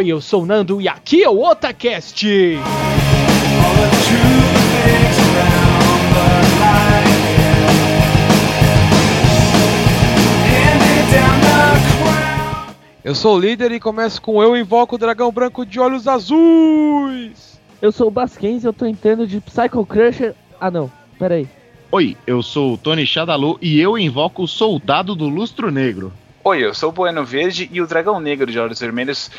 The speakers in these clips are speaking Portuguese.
Oi, eu sou o Nando e aqui é o Otacast! Eu sou o líder e começo com eu invoco o dragão branco de olhos azuis. Eu sou o Basquens e eu tô entrando de Psycho Crusher. Ah não, pera aí. Oi, eu sou o Tony Shadalu e eu invoco o Soldado do Lustro Negro. Oi, eu sou o Bueno Verde e o Dragão Negro de Olhos Vermelhos.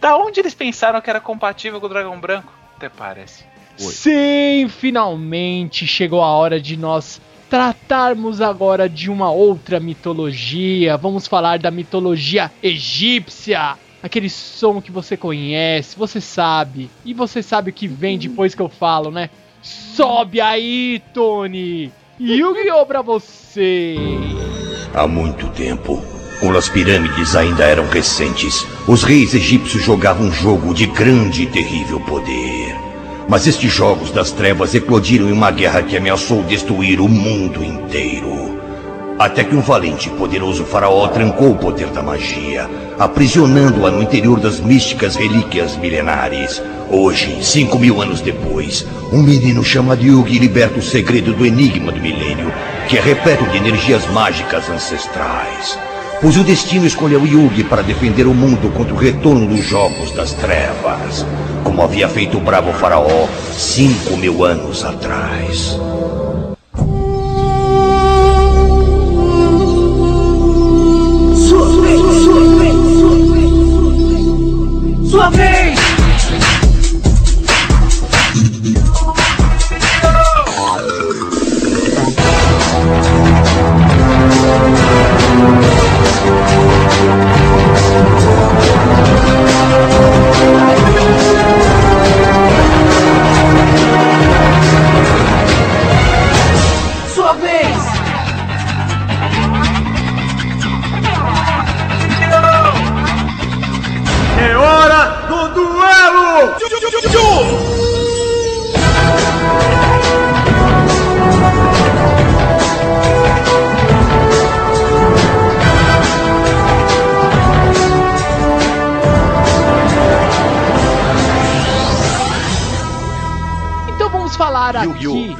Da onde eles pensaram que era compatível com o Dragão Branco? Até parece. Oi. Sim, finalmente chegou a hora de nós tratarmos agora de uma outra mitologia. Vamos falar da mitologia egípcia. Aquele som que você conhece, você sabe. E você sabe o que vem depois que eu falo, né? Sobe aí, Tony! Yu-Gi-Oh! pra você! Há muito tempo, quando as pirâmides ainda eram recentes, os reis egípcios jogavam um jogo de grande e terrível poder. Mas estes jogos das trevas eclodiram em uma guerra que ameaçou destruir o mundo inteiro. Até que um valente e poderoso faraó trancou o poder da magia, aprisionando-a no interior das místicas relíquias milenares. Hoje, cinco mil anos depois, um menino chamado Yugi liberta o segredo do enigma do milênio, que é repleto de energias mágicas ancestrais. Pois o destino escolheu Yugi para defender o mundo contra o retorno dos Jogos das Trevas, como havia feito o bravo faraó cinco mil anos atrás. Sua vez! Sua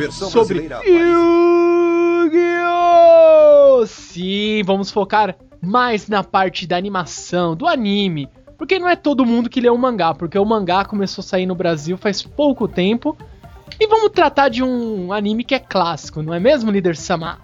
Versão sobre Yu-Gi-Oh! Sim, vamos focar mais na parte da animação, do anime. Porque não é todo mundo que lê o mangá, porque o mangá começou a sair no Brasil faz pouco tempo. E vamos tratar de um anime que é clássico, não é mesmo, líder Sama?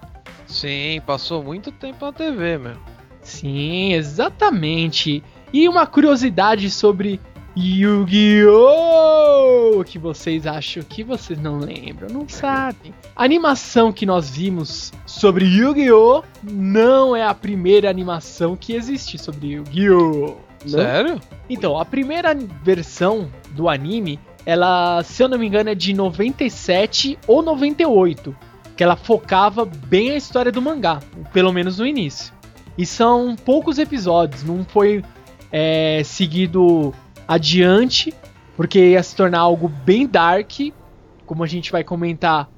Sim, passou muito tempo na TV, meu. Sim, exatamente. E uma curiosidade sobre Yu-Gi-Oh! Que vocês acham que vocês não lembram, não sabem. A animação que nós vimos sobre Yu-Gi-Oh! não é a primeira animação que existe sobre Yu-Gi-Oh! Sério? Então, a primeira versão do anime, ela, se eu não me engano, é de 97 ou 98. Que ela focava bem a história do mangá, pelo menos no início. E são poucos episódios, não foi é, seguido adiante, porque ia se tornar algo bem dark, como a gente vai comentar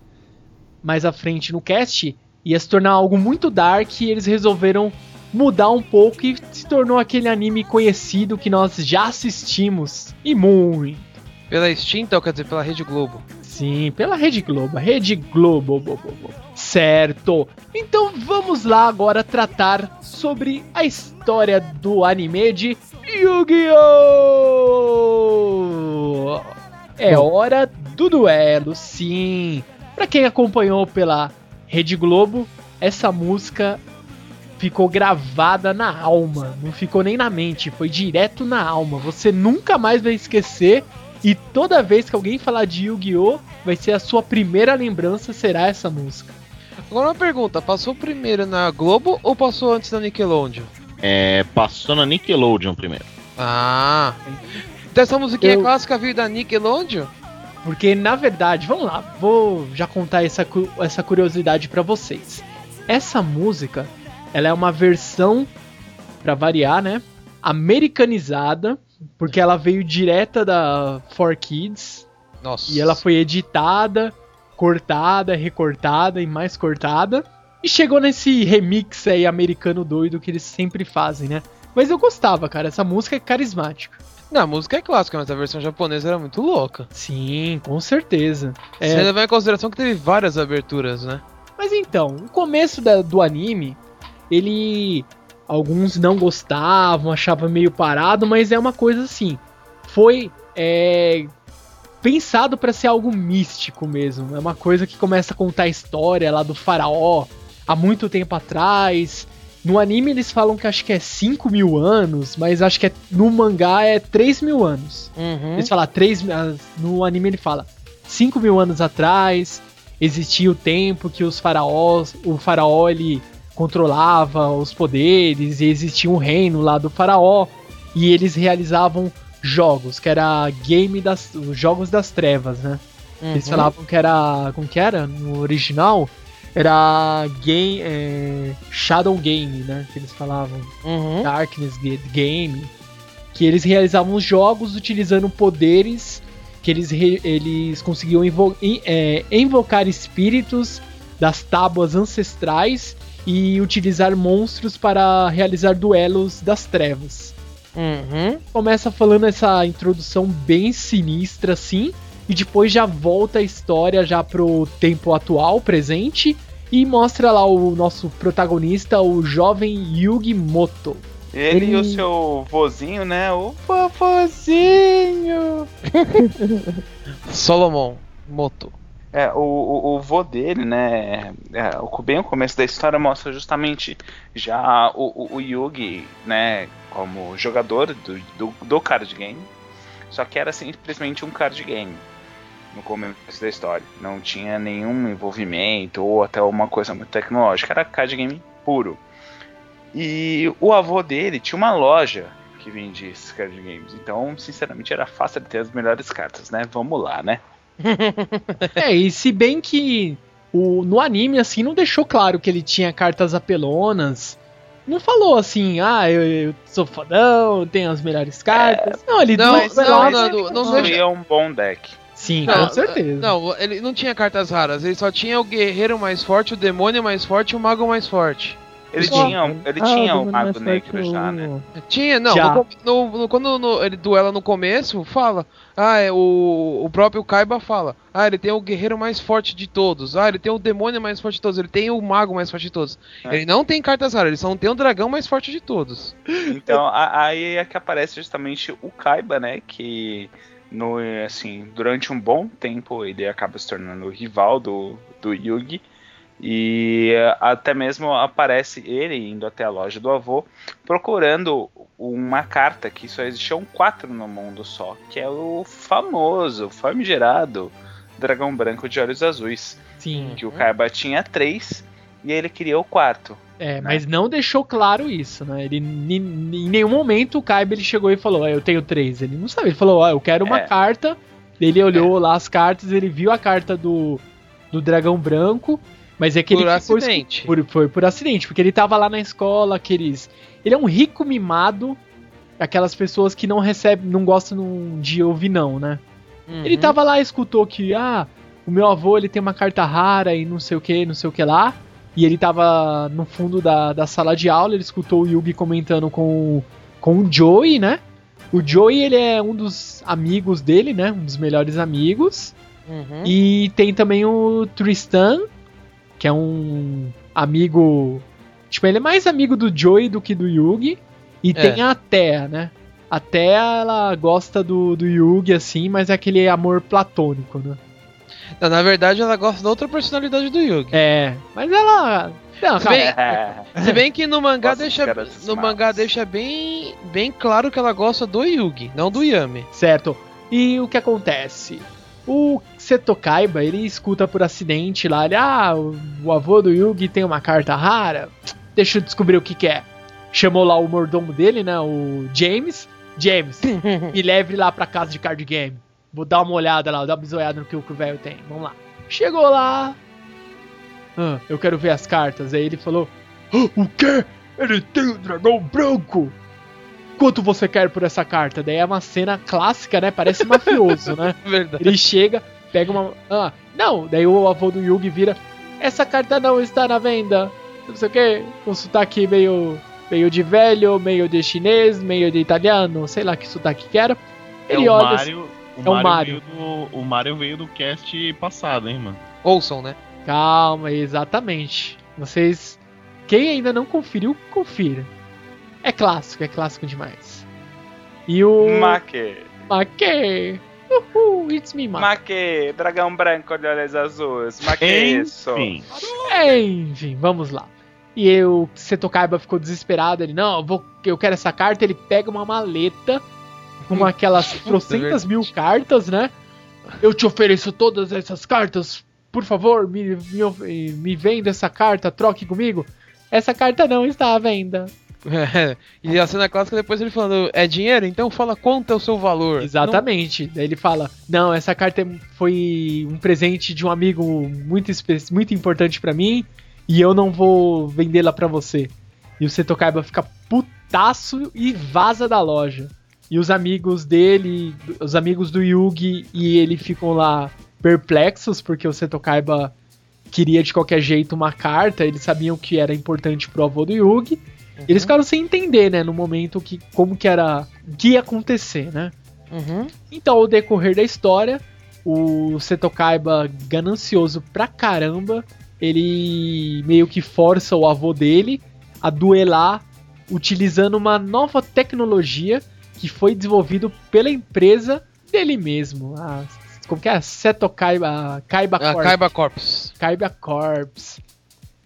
mais à frente no cast, ia se tornar algo muito dark e eles resolveram mudar um pouco e se tornou aquele anime conhecido que nós já assistimos e muito. Pela extinta, ou quer dizer, pela Rede Globo. Sim, pela Rede Globo, Rede Globo. bo, bo, bo. Certo. Então vamos lá agora tratar sobre a história do anime de Yu-Gi-Oh! É hora do duelo, sim. Pra quem acompanhou pela Rede Globo, essa música ficou gravada na alma, não ficou nem na mente, foi direto na alma. Você nunca mais vai esquecer e toda vez que alguém falar de Yu-Gi-Oh, vai ser a sua primeira lembrança será essa música. Agora uma pergunta, passou primeiro na Globo ou passou antes na Nickelodeon? É, passou na Nickelodeon primeiro. Ah. Então essa musiquinha Eu- clássica veio da Nickelodeon? Porque na verdade, vamos lá, vou já contar essa, cu- essa curiosidade pra vocês. Essa música, ela é uma versão pra variar, né? Americanizada, porque ela veio direta da 4Kids Nossa. e ela foi editada, cortada, recortada e mais cortada. E chegou nesse remix aí americano doido que eles sempre fazem, né? Mas eu gostava, cara. Essa música é carismática. Não, a música é clássica, mas a versão japonesa era muito louca. Sim, com certeza. Você É, levar em consideração que teve várias aberturas, né? Mas então, o começo da- do anime, ele. Alguns não gostavam, achavam meio parado, mas é uma coisa assim. Foi é, pensado pra ser algo místico mesmo. É uma coisa que começa a contar a história lá do faraó há muito tempo atrás. No anime eles falam que acho que é 5 mil anos, mas acho que é- no mangá é 3 mil anos. Uhum. Eles falam 3 mil. ah, No anime ele fala 5 mil anos atrás existia o tempo que os faraós. O faraó ele controlava os poderes e existia um reino lá do faraó. E eles realizavam jogos, que era game das. os jogos das trevas, né? Eles Uhum. falavam que era. Como que era? No original? Era game. é, Shadow Game, né? Que eles falavam. Uhum. Darkness Ga- Game, que eles realizavam os jogos utilizando poderes que eles, eles conseguiam invo- in- é, invocar espíritos das tábuas ancestrais e utilizar monstros para realizar duelos das trevas. Uhum. Começa falando essa introdução bem sinistra assim, e depois já volta a história já pro tempo atual, presente, e mostra lá o nosso protagonista, o jovem Yugi Moto. Ele, e o Ele- seu vozinho, né? O vovozinho. Solomon Moto. É, o, o, o vô dele, né? É, o, bem o começo da história mostra justamente já o, o, o Yugi, né? Como jogador do, do, do card game. Só que era simplesmente um card game no começo da história. Não tinha nenhum envolvimento ou até uma coisa muito tecnológica. Era card game puro. E o avô dele tinha uma loja que vendia esses card games. Então, sinceramente, era fácil de ter as melhores cartas, né? Vamos lá, né? É, e se bem que o, no anime, assim, não deixou claro que ele tinha cartas apelonas. Não falou assim, ah, eu, eu sou fodão, tenho as melhores cartas. não, ele Não, não, não, não, não, não, não deixa- um bom deck. Sim, Não, com certeza. Não, ele não tinha cartas raras, ele só tinha o guerreiro mais forte, o demônio mais forte e o mago mais forte. Ele tinha, ele Ah, tinha o Demônio Mago Negro já, o- né? Tinha, não, Já. no no- no- quando no- ele duela no começo, fala. Ah, é, o, o próprio Kaiba fala. Ah, ele tem o guerreiro mais forte de todos. Ah, ele tem o demônio mais forte de todos. Ele tem o mago mais forte de todos. É. Ele não tem cartas raras, ele só não tem o dragão mais forte de todos. Então, a- aí é que aparece justamente o Kaiba, né? Que no, assim, durante um bom tempo ele acaba se tornando o rival do, do Yugi. E até mesmo aparece ele indo até a loja do avô procurando uma carta que só existiam quatro no mundo só, que é o famoso, famigerado dragão branco de olhos azuis. Sim. Que o Kaiba tinha três e ele queria o quarto. É, mas não deixou claro isso, né? Ele em nenhum momento o Kaiba ele chegou e falou, ah, eu tenho três. Ele não sabe, ele falou, ah, eu quero uma É. carta. Ele olhou lá as cartas, ele viu a carta do, do dragão branco, mas é que Por ele acidente. Por, foi por acidente, porque ele tava lá na escola, aqueles. Ele é um rico mimado, aquelas pessoas que não recebem, não gostam de ouvir não, né? Ele Uhum. tava lá, escutou que, ah, o meu avô ele tem uma carta rara e não sei o que, não sei o que lá. E ele tava no fundo da, da sala de aula, ele escutou o Yugi comentando com, com o Joey, né? O Joey, ele é um dos amigos dele, né? Um dos melhores amigos. Uhum. E tem também o Tristan, que é um amigo. Tipo, ele é mais amigo do Joey do que do Yugi. E É. tem a Thea, né? A Thea, ela gosta do, do Yugi, assim, mas é aquele amor platônico, né? Não, na verdade, ela gosta da outra personalidade do Yugi. É, mas ela. Não, Se bem, se bem que no mangá Gosta deixa, no mangá deixa bem, bem claro que ela gosta do Yugi, não do Yami. Certo. E o que acontece? O Seto Kaiba, ele escuta por acidente lá, ele, ah, o, avô do Yugi tem uma carta rara, deixa eu descobrir o que que é. Chamou lá o mordomo dele, né, o James. James, me leve lá pra casa de card game. Vou dar uma olhada lá, dar uma bisoiada no que o velho tem. Vamos lá. Chegou lá. Ah, eu quero ver as cartas. Aí ele falou: "Ah, O quê? Ele tem o dragão branco! Quanto você quer por essa carta? Daí é uma cena clássica, né? Parece mafioso, né? Verdade. Ele chega, pega uma. Ah, não! Daí o avô do Yugi vira. Essa carta não está na venda. Não sei o que. Com sotaque meio meio de velho, meio de chinês, meio de italiano, sei lá que sotaque que era. É Ele o olha. Mario, o é o Mario, Mario. Veio do, o Mario veio do cast passado, hein, mano? Ouçam, né? Calma, exatamente. Vocês. Quem ainda não conferiu, confira. É clássico, é clássico demais. E o. Maque. Maque! Uhul, it's me, Maque. Maque, dragão branco de olhos azuis. Maque isso. Enfim. Enfim, vamos lá. E eu, Seto Kaiba ficou desesperado. Ele, não, eu, vou, eu quero essa carta. Ele pega uma maleta com aquelas trocentas mil cartas, né? Eu te ofereço todas essas cartas. Por favor, me, me, me venda essa carta, troque comigo. Essa carta não está à venda. e a cena clássica depois ele falando, é dinheiro? Então fala quanto é o seu valor. Exatamente. Daí ele fala: Não, essa carta é- foi um presente de um amigo muito, muito importante pra mim e eu não vou vendê-la pra você. E o Seto Kaiba fica putaço e vaza da loja. E os amigos dele, os amigos do Yugi e ele ficam lá perplexos porque o Seto Kaiba queria de qualquer jeito uma carta, eles sabiam que era importante pro avô do Yugi. Eles ficaram sem entender, né, no momento que como que era, o que ia acontecer, né? Uhum. Então, ao decorrer da história, o Seto Kaiba, ganancioso pra caramba, ele meio que força o avô dele a duelar utilizando uma nova tecnologia que foi desenvolvido pela empresa dele mesmo. A, como que é? Seto Kaiba, Kaiba A Corp. Kaiba Corps. Kaiba Corps.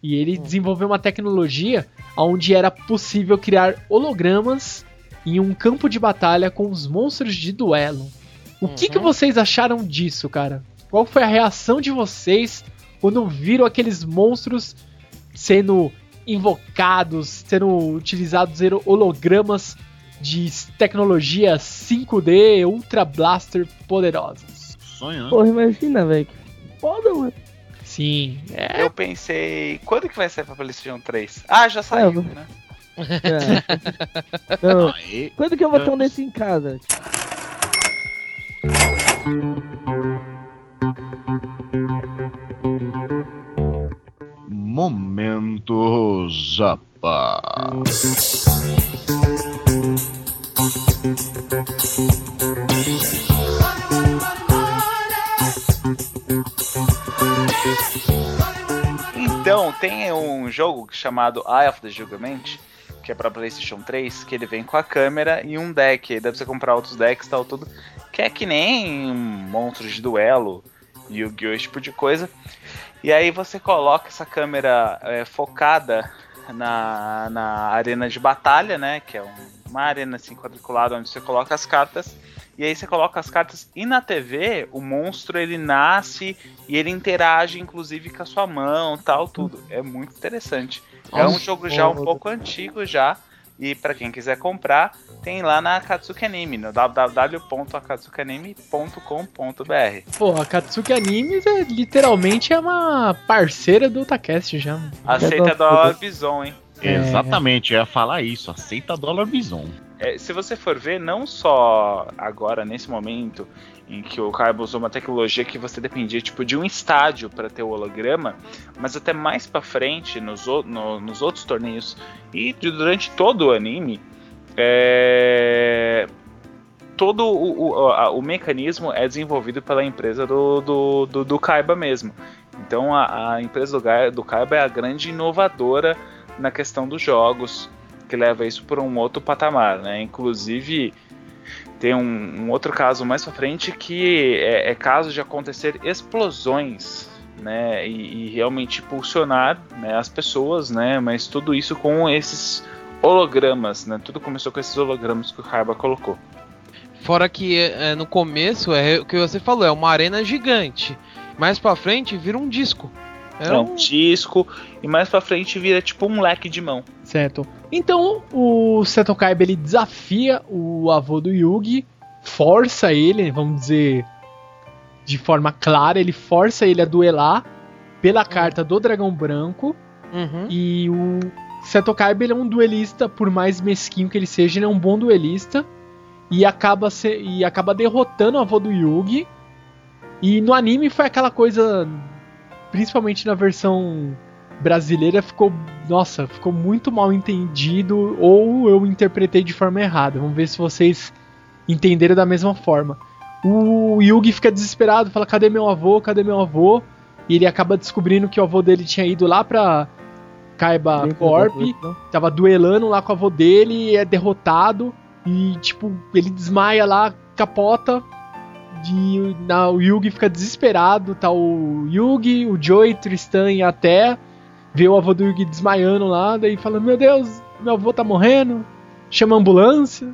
E ele desenvolveu uma tecnologia onde era possível criar hologramas em um campo de batalha com os monstros de duelo. O que, que vocês acharam disso, cara? Qual foi a reação de vocês quando viram aqueles monstros sendo invocados, sendo utilizados em hologramas de tecnologia 5D Ultra Blaster poderosas? Sonho, né? Porra, imagina, velho. Foda, mano. Sim, é. Eu pensei, quando que vai sair pra PlayStation 3? Ah, já saiu, É, né? É. Não, Aí, quando que eu vou ter um desse em casa? Momento Japa. Tem um jogo chamado Eye of the Judgment, que é pra PlayStation 3, que ele vem com a câmera e um deck. Aí dá pra você comprar outros decks e tal, tudo. Que é que nem monstros de duelo, Yu-Gi-Oh! esse tipo de coisa. E aí você coloca essa câmera é, focada na, na arena de batalha, né? Que é um- uma arena assim quadriculada onde você coloca as cartas. E aí você coloca as cartas e na TV o monstro ele nasce e ele interage inclusive com a sua mão, tal, tudo. É muito interessante. É um jogo já um pouco antigo já. E pra quem quiser comprar, tem lá na Akatsuki Anime, no www.akatsukianime.com.br. Pô, a Katsuki Animes é literalmente é uma parceira do Takest já. Aceita dólar bison, hein? É. Exatamente, eu ia falar isso. Aceita dólar bison. É, se você for ver, não só agora, nesse momento, em que o Kaiba usou uma tecnologia que você dependia tipo de um estádio para ter o holograma, mas até mais pra frente, nos, no- nos outros torneios e durante todo o anime, é, todo o, o, a- o mecanismo é desenvolvido pela empresa do, do, do, do Kaiba mesmo. Então a, a empresa do, do Kaiba é a grande inovadora na questão dos jogos, que leva isso para um outro patamar, né? Inclusive tem um, um outro caso mais pra frente que é, é caso de acontecer explosões, né? E, e realmente impulsionar né, as pessoas, né? Mas tudo isso com esses hologramas, né? Tudo começou com esses hologramas que o Kaiba colocou. Fora que é, no começo, é o que você falou, é uma arena gigante. Mais pra frente vira um disco. É, É um... um disco e mais pra frente vira tipo um leque de mão. Certo. Então o Seto Kaiba ele desafia o avô do Yugi, força ele, vamos dizer, de forma clara, ele força ele a duelar pela carta do Dragão Branco. Uhum. E o Seto Kaiba ele é um duelista, por mais mesquinho que ele seja, ele é um bom duelista. E acaba, se, e acaba derrotando o avô do Yugi. E no anime foi aquela coisa, principalmente na versão brasileira ficou, nossa, ficou muito mal entendido ou eu interpretei de forma errada. Vamos ver se vocês entenderam da mesma forma. O Yugi fica desesperado, fala: "Cadê meu avô? Cadê meu avô?" E ele acaba descobrindo que o avô dele tinha ido lá pra Kaiba Corp, porta. tava duelando lá com o avô dele, é derrotado e tipo, ele desmaia lá, capota. E na, o Yugi fica desesperado, tá o Yugi, o Joey, Tristan e até vê o avô do Yugi desmaiando lá, daí fala: Meu Deus, meu avô tá morrendo, chama a ambulância.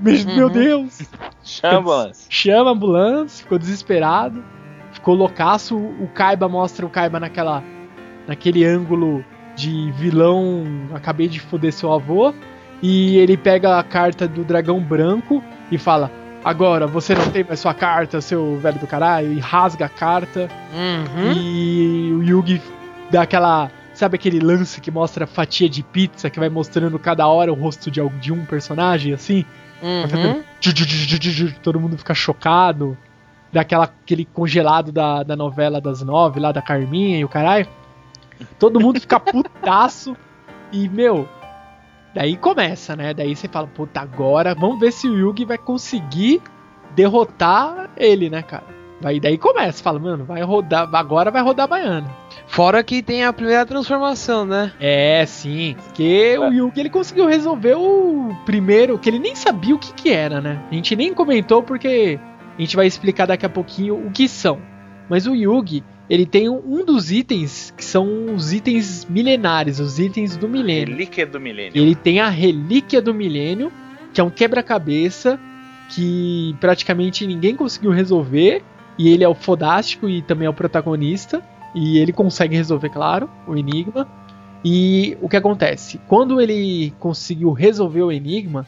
Meu, meu Uhum. Deus, Chama, chama a ambulância, ficou desesperado, ficou loucaço. O Kaiba mostra o Kaiba naquela, naquele ângulo de vilão, acabei de foder seu avô. E ele pega a carta do dragão branco e fala: Agora você não tem mais sua carta, seu velho do caralho, e rasga a carta. Uhum. E o Yugi dá aquela. Sabe aquele lance que mostra fatia de pizza que vai mostrando cada hora o rosto de, al- de um personagem assim? Uhum. todo mundo fica chocado. Daquela, aquele congelado da, da novela das nove, lá da Carminha e o caralho. Todo mundo fica putaço. E, meu, daí começa, né? Daí você fala, puta, agora vamos ver se o Yugi vai conseguir derrotar ele, né, cara? Aí daí começa, fala, mano, vai rodar, agora vai rodar a baiana. Fora que tem a primeira transformação, né? É, sim. Porque o Yugi ele conseguiu resolver o primeiro, que ele nem sabia o que, que era, né? A gente nem comentou porque a gente vai explicar daqui a pouquinho o que são. Mas o Yugi, ele tem um dos itens que são os itens milenares, os itens do milênio. Relíquia do milênio. Ele tem a Relíquia do Milênio, que é um quebra-cabeça que praticamente ninguém conseguiu resolver. E ele é o fodástico e também é o protagonista. E ele consegue resolver, claro, o enigma. E o que acontece? Quando ele conseguiu resolver o enigma,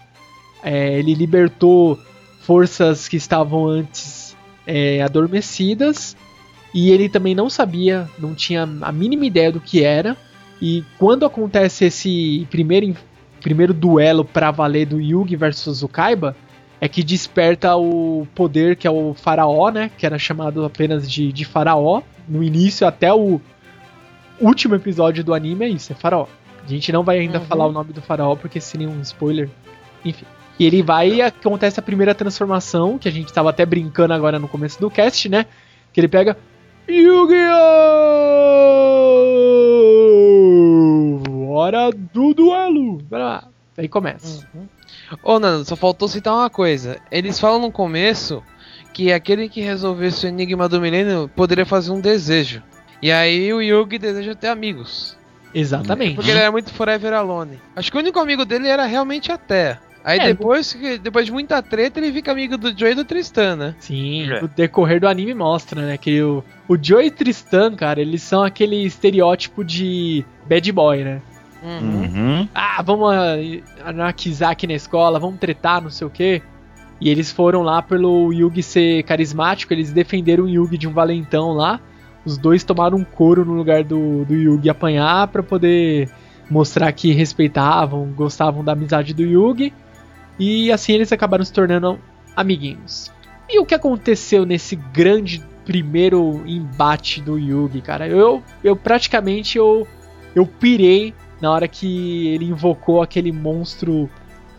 é, ele libertou forças que estavam antes é, adormecidas. E ele também não sabia, não tinha a mínima ideia do que era. E quando acontece esse primeiro, primeiro duelo pra valer do Yugi versus o Kaiba, é que desperta o poder que é o faraó, né? Que era chamado apenas de, de faraó. No início, até o último episódio do anime é isso, é faraó. A gente não vai ainda Uhum. falar o nome do faraó porque seria um spoiler. Enfim. E ele vai e acontece a primeira transformação, que a gente tava até brincando agora no começo do cast, né? Que ele pega. Yu-Gi-Oh! Hora do duelo! Vai lá. Aí começa. Ô, Nando, só faltou citar uma coisa. Eles falam no começo que aquele que resolvesse o enigma do milênio poderia fazer um desejo. E aí o Yugi deseja ter amigos. Exatamente. Porque ele era muito forever alone. Acho que o único amigo dele era realmente a Terra. Aí É, depois, que- depois de muita treta, ele fica amigo do Joey e do Tristan, né? Sim, É. o decorrer do anime mostra, né? Que o, o Joe e Tristan, cara, eles são aquele estereótipo de bad boy, né? Uhum. Uhum. Ah, vamos anarquizar aqui na escola, vamos tretar, não sei o quê. E eles foram lá pelo Yugi ser carismático, eles defenderam o Yugi de um valentão lá. Os dois tomaram um couro no lugar do, do Yugi apanhar pra poder mostrar que respeitavam, gostavam da amizade do Yugi. E assim eles acabaram se tornando amiguinhos. E o que aconteceu nesse grande primeiro embate do Yugi, cara? Eu, eu praticamente eu, eu pirei na hora que ele invocou aquele monstro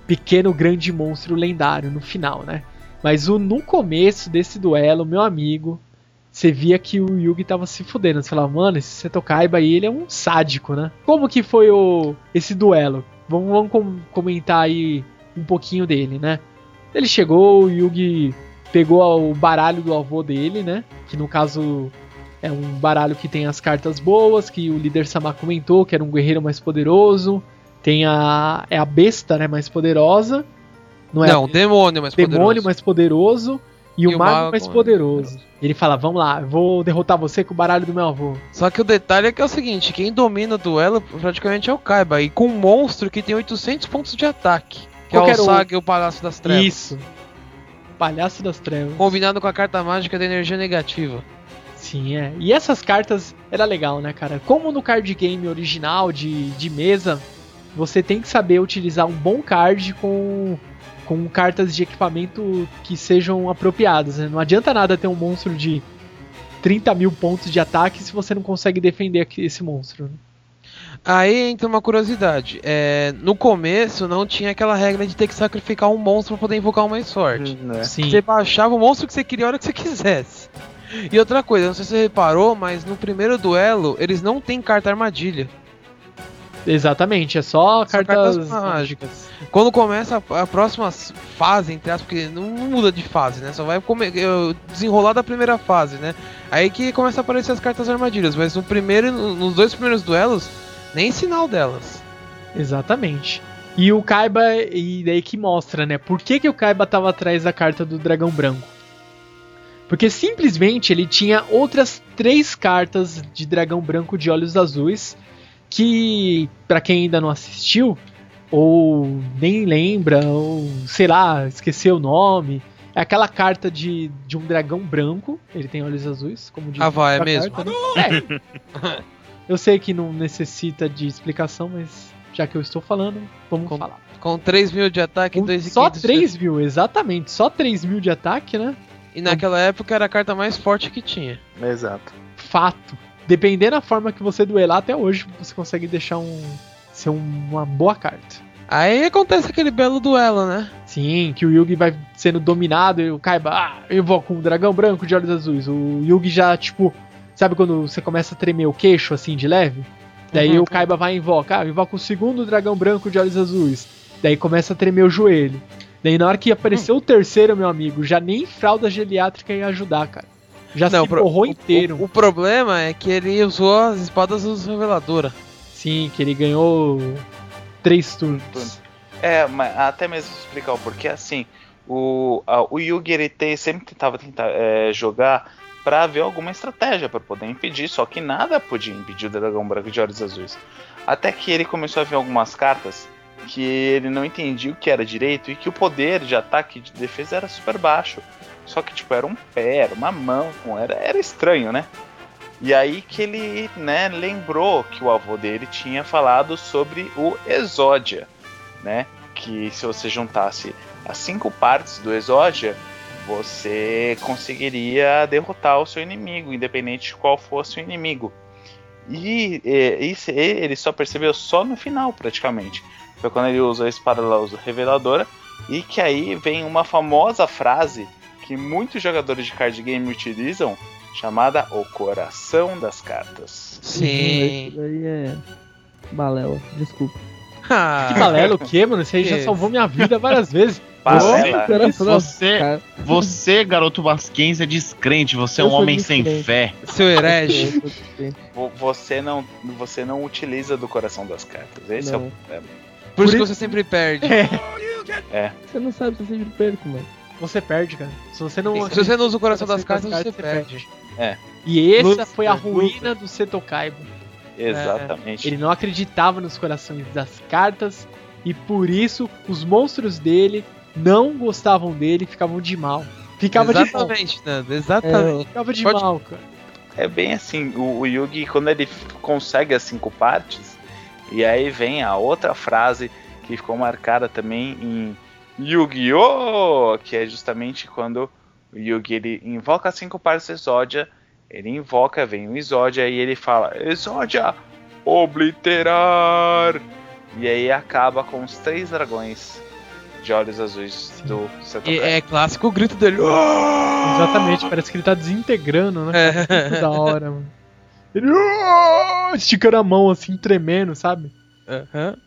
pequeno, grande monstro lendário no final, né? Mas o, no começo desse duelo, meu amigo, você via que o Yugi tava se fudendo. Você falava, mano, esse Seto Kaiba aí, ele é um sádico, né? Como que foi o, esse duelo? Vamos, vamos com- comentar aí um pouquinho dele, né? Ele chegou, o Yugi pegou o baralho do avô dele, né? Que no caso é um baralho que tem as cartas boas, que o líder Sama comentou, que era um guerreiro mais poderoso. Tem a. É a besta, né? Mais poderosa. Não é Não, a o demônio mais demônio poderoso. mais poderoso. E, o mago, mais mais poderoso. Ele fala: Vamos lá, eu vou derrotar você com o baralho do meu avô. Só que o detalhe é que é o seguinte, quem domina o duelo praticamente é o Kaiba, e com um monstro que tem 800 pontos de ataque. Que Qual é o Saga e o Palácio das Trevas. Isso. Palhaço das Trevas. Combinado com a carta mágica da energia negativa. Sim, é. E essas cartas era legal, né, cara? Como no card game original de, de mesa, você tem que saber utilizar um bom card com, com cartas de equipamento que sejam apropriadas. Né? Não adianta nada ter um monstro de 30 mil pontos de ataque se você não consegue defender esse monstro. né? Aí entra uma curiosidade. É, no começo não tinha aquela regra de ter que sacrificar um monstro pra poder invocar o mais forte. Né? Sim. Você baixava o monstro que você queria a hora que você quisesse. E outra coisa, não sei se você reparou, mas no primeiro duelo eles não têm carta armadilha. Exatamente, é só cartas, cartas mágicas. Quando começa a, a próxima fase, entre aspas, porque não, muda de fase, né? Só vai come- desenrolar da primeira fase, né? Aí que começa a aparecer as cartas armadilhas, mas no primeiro, no- nos dois primeiros duelos, nem sinal delas. Exatamente. E o Kaiba, e daí que mostra, né? Por que, que o Kaiba tava atrás da carta do dragão branco? Porque simplesmente ele tinha outras três cartas de dragão branco de olhos azuis que, pra quem ainda não assistiu, ou nem lembra, ou sei lá, esqueceu o nome, é aquela carta de, de um dragão branco, ele tem olhos azuis, como diz Ah, vai, é mesmo? carta, né? É. Eu sei que não necessita de explicação, mas já que eu estou falando, vamos Com- falar. Com 3 mil de ataque e Com 2 só 3 mil, exatamente. Só 3 mil de ataque, né? E naquela época era a carta mais forte que tinha. Exato. Fato. Dependendo da forma que você duelar, até hoje você consegue deixar um. ser um- uma boa carta. Aí acontece aquele belo duelo, né? Sim, que o Yugi vai sendo dominado e o Kaiba, ah, eu vou com um dragão branco de olhos azuis. O Yugi já, tipo, sabe quando você começa a tremer o queixo assim de leve? Daí Uhum. o Kaiba vai e invoca, ah, invoca o segundo dragão branco de olhos azuis. Daí começa a tremer o joelho. Daí na hora que apareceu o terceiro, meu amigo, já nem fralda geriátrica ia ajudar, cara. Já se pro- borrou inteiro. O, o problema é que ele usou as espadas dos Reveladora. Sim, que ele ganhou três turnos. É, mas até mesmo explicar o porquê, assim, o, a- o Yugi ele tem- sempre tentava tentar é, jogar pra ver alguma estratégia pra poder impedir, só que nada podia impedir o dragão branco de olhos azuis. Até que ele começou a ver algumas cartas que ele não entendia o que era direito e que o poder de ataque e de defesa era super baixo. Só que, tipo, era um pé, era uma mão, era, era estranho, né? E aí que ele, né, lembrou que o avô dele tinha falado sobre o Exódia, né? Que se você juntasse as cinco partes do Exódia, você conseguiria derrotar o seu inimigo, independente de qual fosse o inimigo. E isso ele só percebeu só no final, praticamente. Foi quando ele usou a espada lauso reveladora. E que aí vem uma famosa frase que muitos jogadores de card game utilizam, chamada O Coração das Cartas. Sim. Isso daí é. Balela, desculpa. Ah, Que balela o quê, mano? Você já salvou minha vida várias vezes. Balela. Coração das Você, você, garoto Vasquense, é descrente. Você é um homem sem descrente. fé. Seu herege. Vo- Você não, você não utiliza do coração das cartas. Esse é o Não. problema. Por isso que você sempre perde. Você não sabe se eu sempre perco, mano. Você perde, cara. Se você não. Se você não usa o coração das cartas, nas você perde. É. E essa Luta, foi a luta. ruína do Seto Kaiba. Exatamente. Ele não acreditava nos corações das cartas e por isso os monstros dele não gostavam dele e ficavam de mal. Ficava de mal. Exatamente, Nando. Exatamente. Ficava de Pode- mal, cara. É bem assim, o, o Yugi, quando ele consegue as cinco partes, e aí vem a outra frase que ficou marcada também em Yu-Gi-Oh! Que é justamente quando o Yugi ele invoca as cinco partes do Exódia, ele invoca, vem o Exódia e ele fala: Exódia, obliterar! E aí acaba com os três dragões de olhos azuis do Seto E é clássico o grito dele. Exatamente, parece que ele tá desintegrando, né? É. Muito da hora, mano. Ele "Ah!" esticando a mão assim, tremendo, sabe? Aham.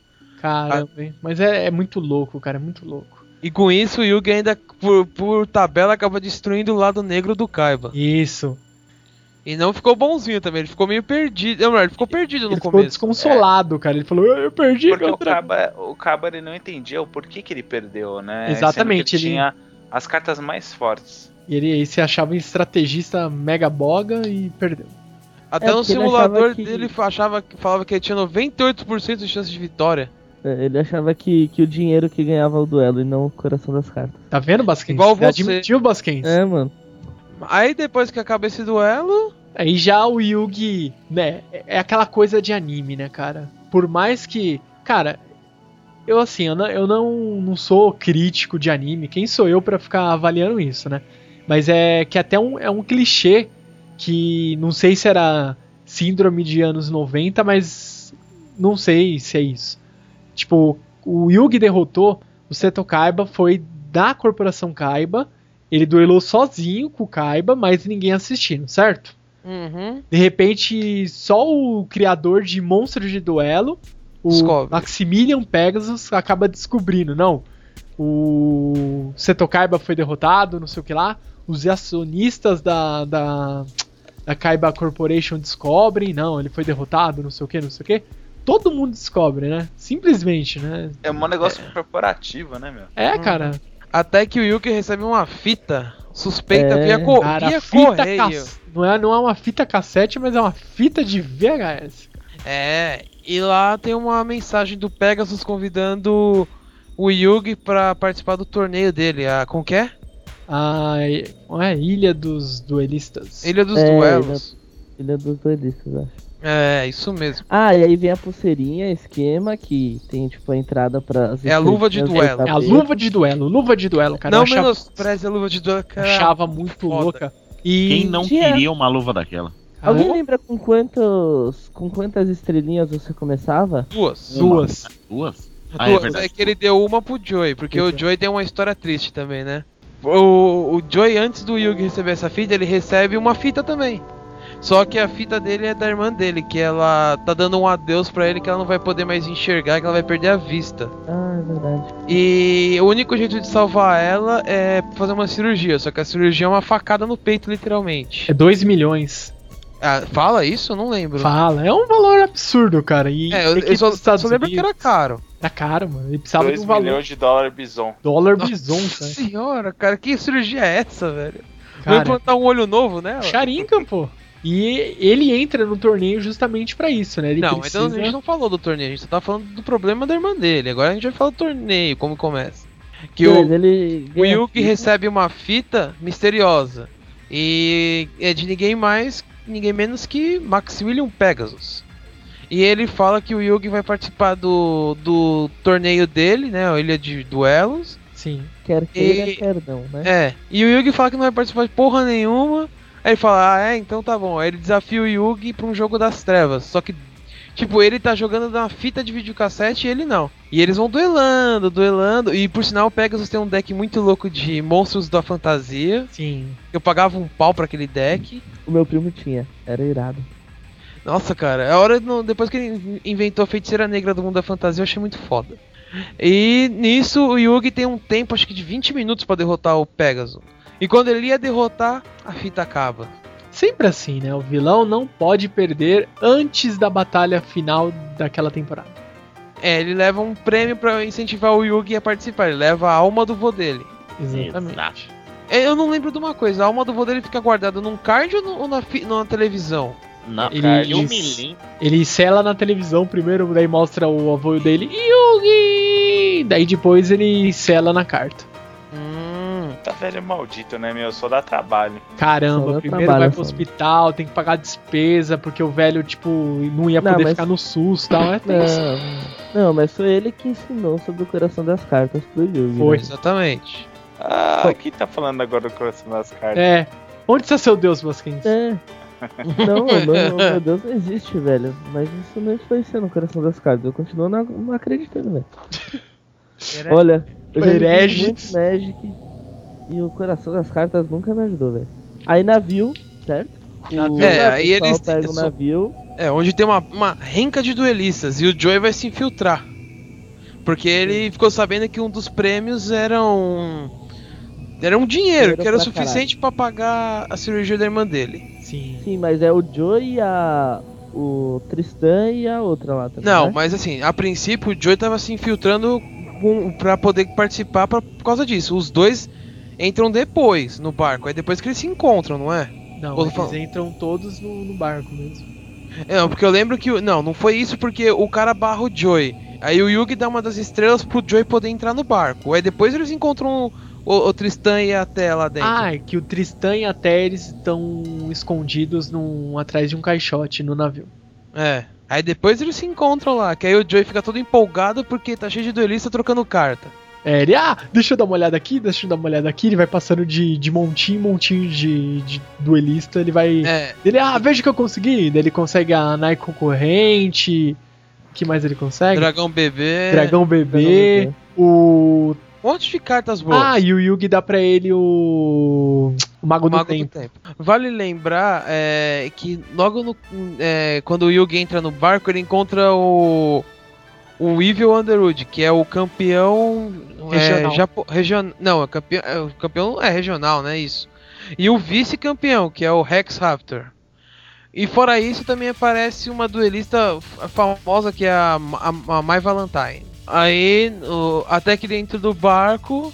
Caramba, hein? Mas é, é muito louco, cara, é muito louco. E com isso, o Yugi ainda, por, por tabela, acaba destruindo o lado negro do Kaiba. Isso. E não ficou bonzinho também, ele ficou meio perdido. Não, ele ficou perdido no Ele ficou começo. desconsolado, cara. Ele falou, eu eu perdi Porque meu o dragão." Caba, o Caba ele não entendia o porquê que ele perdeu, né? Exatamente, Sendo que ele- ele tinha as cartas mais fortes. E ele, ele se achava um estrategista mega boga e perdeu. Até É, no porque ele simulador achava que- dele achava, falava que ele tinha 98% de chance de vitória. É, Ele achava que, que o dinheiro que ganhava o duelo e não o coração das cartas. Tá vendo, Basquens? Igual Ele você. admitiu, Basquens. É, mano. Aí depois que acaba esse duelo, Aí já o Yugi, né, é aquela coisa de anime, né, cara? Por mais que, cara, eu assim, eu não, eu não, não sou crítico de anime, quem sou eu pra ficar avaliando isso, né? Mas é que até um, é um clichê que não sei se era síndrome de anos 90, mas não sei se é isso. Tipo, o Yugi derrotou o Seto Kaiba, foi da corporação Kaiba. Ele duelou sozinho com o Kaiba, mas ninguém assistindo, certo? Uhum. De repente, só o criador de monstros de duelo, o Descobre. Maximilian Pegasus, acaba descobrindo, não. O Seto Kaiba foi derrotado, não sei o que lá. Os acionistas da, da, da Kaiba Corporation descobrem, não, ele foi derrotado, não sei o que, não sei o que. Todo mundo descobre, né? Simplesmente, né? É um negócio corporativo, né, meu? É, Uhum. cara. Até que o Yuki recebe uma fita suspeita É, via, co Cara, via fita correio. cass... não, é, não é uma fita cassete, mas é uma fita de VHS. É, e lá tem uma mensagem do Pegasus convidando o Yugi pra participar do torneio dele. A, como que é? A não é Ilha dos Duelistas. Ilha dos É, Duelos. Ele é dos duelistas, acho. É, isso mesmo. Ah, e aí vem a pulseirinha, esquema, que tem tipo a entrada pra. É a luva de duelo. É a luva de duelo, luva de duelo, cara. não achava, menospreze a luva de duelo, cara. achava muito foda. louca. E Quem não Tinha- queria uma luva daquela? Alguém lembra com quantos. com quantas estrelinhas você começava? Duas. duas. Duas? Ah, é Duas. é que ele deu uma pro Joey, porque o Isso. Joey tem uma história triste também, né? O, o Joey, antes do Yugi receber essa fita, ele recebe uma fita também. Só que a fita dele é da irmã dele, que ela tá dando um adeus pra ele que ela não vai poder mais enxergar, que ela vai perder a vista. Ah, é verdade. E o único jeito de salvar ela é fazer uma cirurgia, só que a cirurgia é uma facada no peito, literalmente. É 2 milhões. Ah, fala isso? Eu não lembro. Fala, é um valor absurdo, cara. E É, eu, que eu só, Estados só lembro que Unidos. era caro. Tá caro, mano. Ele precisava 2 de um valor. milhões de dólares bison. Dólar Nossa bison, cara. senhora, cara, que cirurgia é essa, velho? Vou cara implantar um olho novo nela? Sharingan, pô. E ele entra no torneio justamente pra isso, né? Ele não, precisa... então a gente não falou do torneio, a gente só tá falando do problema da irmã dele. Agora a gente vai falar do torneio, como começa. Que o, ele o fita. recebe uma fita misteriosa. E é de ninguém mais, ninguém menos que Maximilian Pegasus. E ele fala que o Yugi vai participar do, do torneio dele, né? A Ilha de Duelos. Sim. Quer queira, E- quer não, né? É. E o Yugi fala que não vai participar de porra nenhuma. Aí ele fala, ah, é, então tá bom. Aí ele desafia o Yugi pra um jogo das trevas. Só que, tipo, ele tá jogando na fita de videocassete e ele não. E eles vão duelando, duelando. E por sinal, o Pegasus tem um deck muito louco de monstros da fantasia. Sim. Eu pagava um pau pra aquele deck. O meu primo tinha, era irado. Nossa, cara, a hora no- depois que ele inventou a feiticeira negra do mundo da fantasia, eu achei muito foda. E nisso o Yugi tem um tempo, acho que de 20 minutos pra derrotar o Pegasus. E quando ele ia derrotar, a fita acaba. Sempre assim, né? O vilão não pode perder antes da batalha final daquela temporada. É, ele leva um prêmio pra incentivar o Yugi a participar. Ele leva a alma do vô dele. Exatamente. É, Eu não lembro de uma coisa, a alma do vô dele fica guardada num card ou, no- ou na, na televisão? Na Ele- eu me lembro. Ele sela na televisão primeiro, daí mostra o avô dele, Yugi! Daí depois ele sela na carta. Tá velho maldito, né, meu? Só dá trabalho. Caramba, dá primeiro trabalho, vai pro hospital, tem que pagar despesa, porque o velho, tipo, não ia Não, poder mas- ficar no SUS e tal. É tenso. Não, não, mas foi ele que ensinou sobre o coração das cartas pro Yugi. Foi. né? exatamente. Ah, quem tá falando agora do coração das cartas? É. Onde está seu Deus, Vasquez? É. Não, meu, meu Deus não existe, velho. Mas isso não influencia no coração das cartas. Eu continuo não acreditando, velho. Olha, eu já Magic e o coração das cartas nunca me ajudou, velho. Aí navio, certo? O É, aí eles- pega o navio. É, onde tem uma, uma renca de duelistas e o Joey vai se infiltrar. Porque ele ficou sabendo que um dos prêmios era um. Era um dinheiro, Dinheiro que era o suficiente pra pagar a cirurgia da irmã dele. Sim. Sim, mas é o Joe e a. O Tristan e a outra lá também. Não, né? mas assim, a princípio o Joey tava se infiltrando com, pra poder participar pra, por causa disso. Os dois entram depois no barco, aí depois que eles se encontram, não é? Não, Ou eles entram todos no, no barco mesmo. É, Não, porque eu lembro que. Não, não foi isso porque o cara barra o Joey. Aí o Yugi dá uma das estrelas pro Joey poder entrar no barco. Aí depois eles encontram o, o Tristan e a Té lá dentro. Ah, é que o Tristan e a Teres estão escondidos num, atrás de um caixote no navio. É. Aí depois eles se encontram lá, que aí o Joey fica todo empolgado porque tá cheio de duelista trocando carta. É, ele, ah, deixa eu dar uma olhada aqui, deixa eu dar uma olhada aqui. Ele vai passando de, de montinho em montinho de, de duelista. Ele vai. É. Ele, ah, veja o que eu consegui. Daí ele consegue a Nike corrente, que mais ele consegue? Dragão bebê. Dragão bebê. O. Um monte de cartas boas. Ah, e o Yugi dá pra ele o. O Mago, O do, Mago Tempo. do Tempo. Vale lembrar é, que logo no, é, quando o Yugi entra no barco, ele encontra o. O Evil Underwood, que é o campeão Regional. É, japo, region, não, é campeão, é, o campeão é regional, né? Isso. E o vice-campeão, que é o Rex Raptor. E fora isso, também aparece uma duelista famosa que é a, a, a Mai Valentine. Aí, o- até que dentro do barco,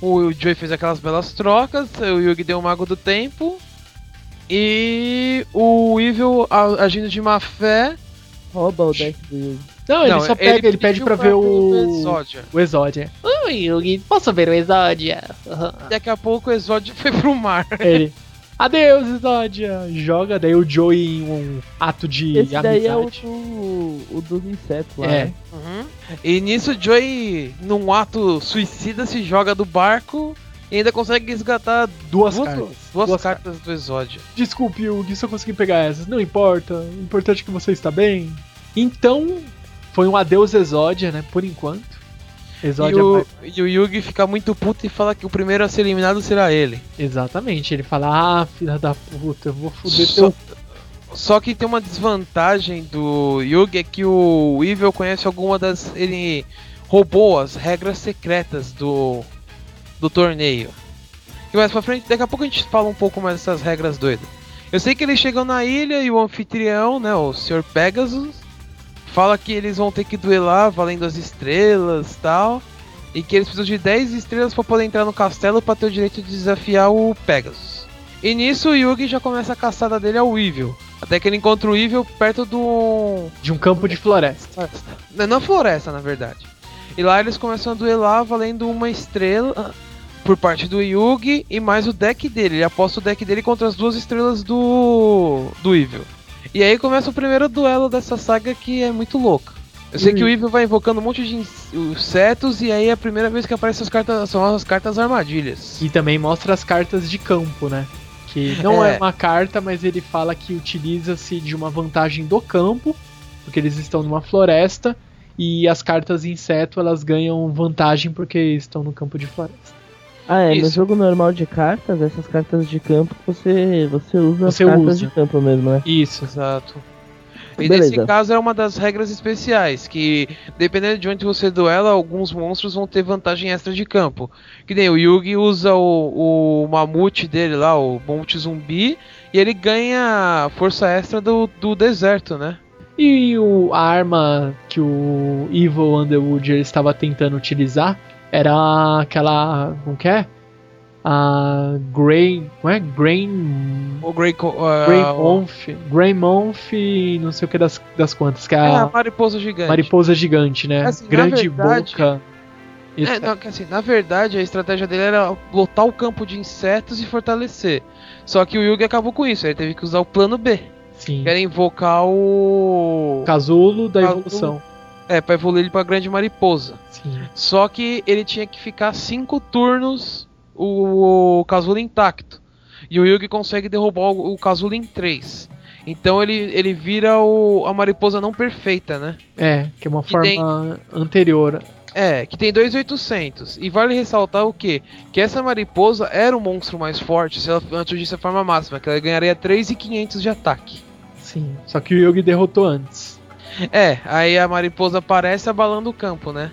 o Joey fez aquelas belas trocas, o Yugi deu o Mago do Tempo. E o Evil, agindo de má fé. Rouba o deck do Yugi. Não, ele só pega, ele, pede pediu pra ver o. Exódia. O Exódia. Oi, Yugi, posso ver o Exódia? Aham. Daqui a pouco o Exódia foi pro mar. Ele. Adeus, Exódia! Joga, daí o Joey em um ato de Esse daí é o amizade. do, o dos insetos lá, É. né? Uhum. E nisso o Joey, num ato suicida, se joga do barco e ainda consegue resgatar Duas duas, cartas. duas Duas cartas do Exódia. Desculpe, Yugi, só consegui pegar essas. Não importa. O importante é que você está bem. Então, foi um adeus Exódia, né? Por enquanto. E Exódia o, vai... e o Yugi fica muito puto e fala que o primeiro a ser eliminado será ele. Exatamente. Ele fala, ah, filha da puta, eu vou foder Só, teu... só que tem uma desvantagem do Yugi é que o Evil conhece alguma das. Ele roubou as regras secretas do, do torneio. E mais pra frente, daqui a pouco a gente fala um pouco mais dessas regras doidas. Eu sei que eles chegam na ilha e o anfitrião, né, o Sr. Pegasus, fala que eles vão ter que duelar valendo as estrelas e tal. E que eles precisam de 10 estrelas para poder entrar no castelo para ter o direito de desafiar o Pegasus. E nisso o Yugi já começa a caçada dele ao Evil. Até que ele encontra o Evil perto do. De um campo de floresta. Na na floresta, na verdade. E lá eles começam a duelar valendo uma estrela por parte do Yugi e mais o deck dele. Ele aposta o deck dele contra as duas estrelas do. do Evil. E aí começa o primeiro duelo dessa saga que é muito louca. Eu sei que o Evil vai invocando um monte de insetos e aí é a primeira vez que aparecem as cartas. São as cartas armadilhas. E também mostra as cartas de campo, né? Que não é, É. uma carta, mas ele fala que utiliza-se de uma vantagem do campo, porque eles estão numa floresta, e as cartas inseto elas ganham vantagem porque estão no campo de floresta. Ah, é, no Isso. jogo normal de cartas, essas cartas de campo, você, você usa Você as cartas usa. de campo mesmo, né? Isso. Exato. E Beleza. nesse caso é uma das regras especiais, que dependendo de onde você duela, alguns monstros vão ter vantagem extra de campo. Que nem o Yugi usa o, o mamute dele lá, o mamute zumbi, e ele ganha força extra do, do deserto, né? E o, a arma que o Evil Underwood ele estava tentando utilizar era aquela. Como que é? A Grey. Como é? Grain. O Grey, ah, Grey Month. Grey Month não sei o que das, das quantas. Que é é a a mariposa gigante. mariposa gigante, né? Assim, Grande verdade- boca. É, não, assim, na verdade a estratégia dele era lotar o campo de insetos e fortalecer. Só que o Yugi acabou com isso, ele teve que usar o plano B. Sim. Que era invocar o. Casulo da Casulo. evolução. É, pra evoluir ele pra grande mariposa. Sim. Só que ele tinha que ficar cinco turnos o, o casulo intacto. E o Yugi consegue derrubar o, o casulo em três. Então ele, ele vira o, a mariposa não perfeita, né? É, que é uma Que forma tem- anterior. É, que tem 2,800. E vale ressaltar o quê? Que essa mariposa era o monstro mais forte se ela atingisse a forma máxima, que ela ganharia 3,500 de ataque. Sim. Só que o Yugi derrotou antes. É, aí a mariposa aparece abalando o campo, né?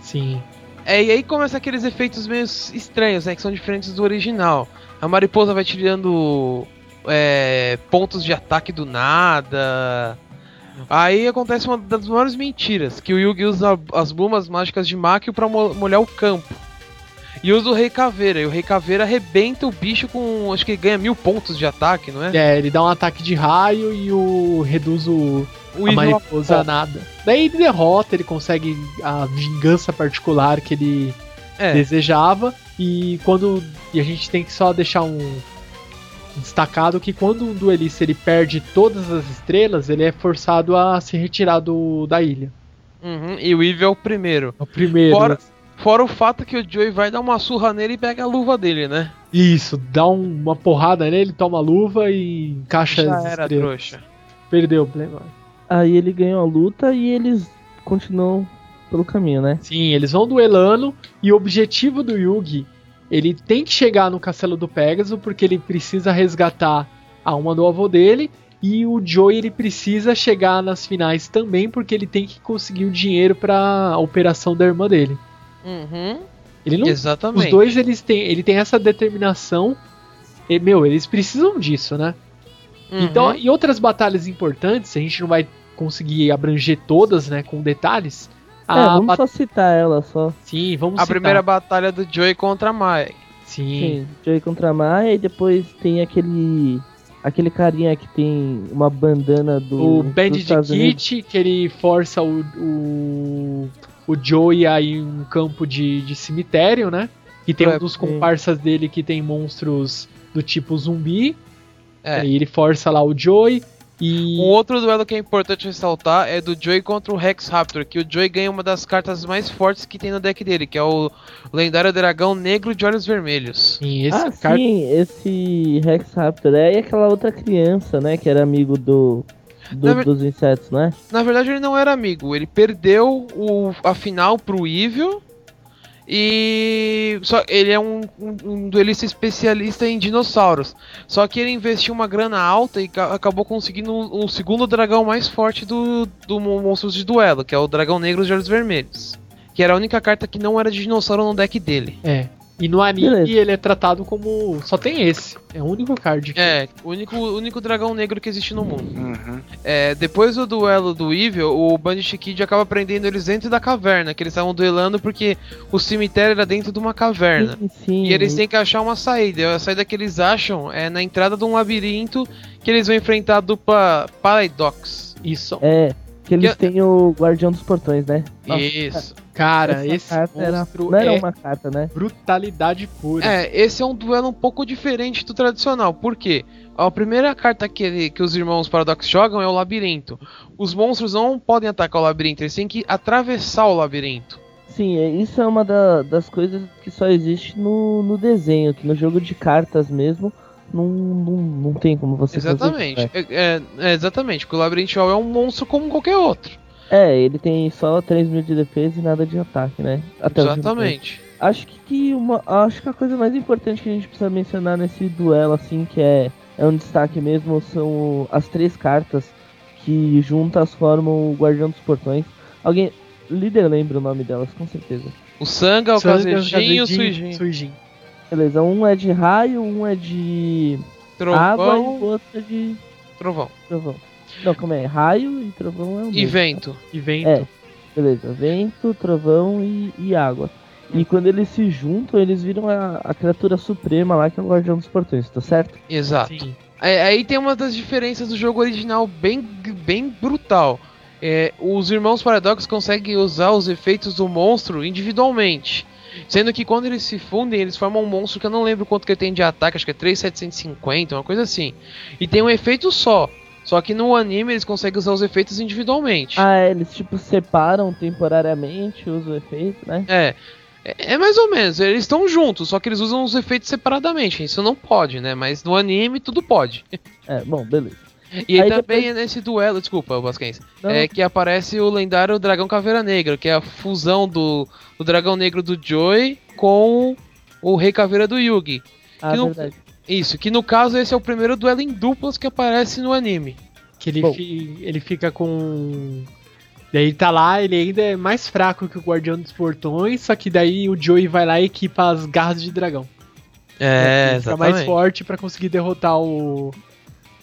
Sim. É, e aí começa aqueles efeitos meio estranhos, né? Que são diferentes do original. A mariposa vai tirando é, pontos de ataque do nada. Aí acontece uma das maiores mentiras, que o Yugi usa as plumas mágicas de Makio pra mo- molhar o campo. E usa o Rei Caveira, e o Rei Caveira arrebenta o bicho com. acho que ele ganha mil pontos de ataque, não é? É, ele dá um ataque de raio e o reduz o, O a mariposa a nada. Daí ele derrota, ele consegue a vingança particular que ele É, desejava. E quando. E a gente tem que só deixar um. Destacado que quando um duelista ele perde todas as estrelas, ele é forçado a se retirar do, da ilha. uhum, e o Evil é o primeiro. É o primeiro. Fora, fora o fato que o Joey vai dar uma surra nele e pega a luva dele, né? Isso, dá um- uma porrada nele, toma a luva e encaixa Já as era estrelas. trouxa. Perdeu o Playboy. Aí ele ganhou a luta e eles continuam pelo caminho, né? Sim, eles vão duelando e o objetivo do Yugi, ele tem que chegar no castelo do Pégaso porque ele precisa resgatar a alma do avô dele e o Joey ele precisa chegar nas finais também porque ele tem que conseguir o dinheiro para a operação da irmã dele. Uhum. Ele não, Exatamente. os dois eles têm, ele tem essa determinação. E, meu, eles precisam disso, né? Uhum. Então, e outras batalhas importantes, a gente não vai conseguir abranger todas, né, com detalhes. é, A vamos ba- só citar ela só. Sim, vamos a citar. primeira batalha do Joey contra a Mai. Sim. Sim, Joey contra a Maia e depois tem aquele. Aquele carinha que tem uma bandana do. O Bandit. Kit, que ele força o, o, o Joey a ir em um campo de, de cemitério, né? E tem um É, dos sim. comparsas dele que tem monstros do tipo zumbi. É. Aí ele força lá o Joey. E Um outro duelo que é importante ressaltar é do Joey contra o Rex Raptor, que o Joey ganha uma das cartas mais fortes que tem no deck dele, que é o lendário dragão negro de olhos vermelhos. Sim, esse ah, cara. sim, esse Rex Raptor. É e aquela outra criança, né? Que era amigo do. Do- Na ver- Dos insetos, né? Na verdade ele não era amigo, ele perdeu o, a final pro Evil. E só ele é um, um, um duelista especialista em dinossauros. Só que ele investiu uma grana alta e ca- acabou conseguindo o um, segundo dragão mais forte do, do Mon- Monstros de Duelo, que é o Dragão Negro de Olhos Vermelhos. Que era a única carta que não era de dinossauro no deck dele. É. E no anime Beleza. ele é tratado como. Só tem esse. É o único card. que- É, o único, o único dragão negro que existe no mundo. Uhum. É, depois do duelo do Evil, o Bandit Kid acaba prendendo eles dentro da caverna, que eles estavam duelando porque o cemitério era dentro de uma caverna. Sim, sim. E eles têm que achar uma saída. E A saída que eles acham é na entrada de um labirinto que eles vão enfrentar a dupla Paradox. Isso. É, que eles Que- têm o Guardião dos Portões, né? Nossa, Isso. Cara, essa esse carta era, monstro não era é uma carta, né? brutalidade pura. É, esse é um duelo um pouco diferente do tradicional. Por quê? A primeira carta que, ele- que os irmãos Paradox jogam é o labirinto. Os monstros não podem atacar o labirinto, eles têm que atravessar o labirinto. Sim, é- isso é uma da- das coisas que só existe no, no desenho, que no jogo de cartas mesmo não, não, não tem como você fazer Exatamente. isso, né? É, é- é exatamente, porque o Labyrinth Hall é um monstro como qualquer outro. É, ele tem só 3 mil de defesa e nada de ataque, né? Até Exatamente. Acho que, que uma, acho que a coisa mais importante que a gente precisa mencionar nesse duelo, assim, que é, é um destaque mesmo, são as três cartas que juntas formam o Guardião dos Portões. Alguém. Líder lembra o nome delas, com certeza. O Sanga, o Kazejin e o Suijin. Suijin. Beleza, um é de raio, um é de água e o Trovão, outro é de trovão. trovão. Não, como é? Raio e trovão é o E mesmo. vento. E vento. É, beleza. Vento, trovão e, e água. E quando eles se juntam, eles viram a, a criatura suprema lá, que é o Guardião dos Portões, tá certo? Exato. Aí, aí tem uma das diferenças do jogo original bem, bem brutal. É, os irmãos Paradox conseguem usar os efeitos do monstro individualmente. Sendo que quando eles se fundem, eles formam um monstro que eu não lembro quanto que ele tem de ataque, acho que é 3750, uma coisa assim. E tem um efeito só. Só que no anime eles conseguem usar os efeitos individualmente. Ah, é, eles tipo separam temporariamente, usam o efeito, né? É. É é mais ou menos, eles estão juntos, só que eles usam os efeitos separadamente. Isso não pode, né? Mas no anime tudo pode. É, bom, beleza. E Aí também depois- é nesse duelo, desculpa, Basquense, é que aparece o lendário Dragão Caveira Negra, que é a fusão do, do Dragão Negro do Joy com o Rei Caveira do Yugi. ah, que não- verdade. Isso, que no caso esse é o primeiro duelo em duplas que aparece no anime. Que ele, fi- ele fica com. Daí tá lá, ele ainda é mais fraco que o Guardião dos Portões, só que daí o Joey vai lá e equipa as garras de dragão. É, Ele fica mais forte pra conseguir derrotar o,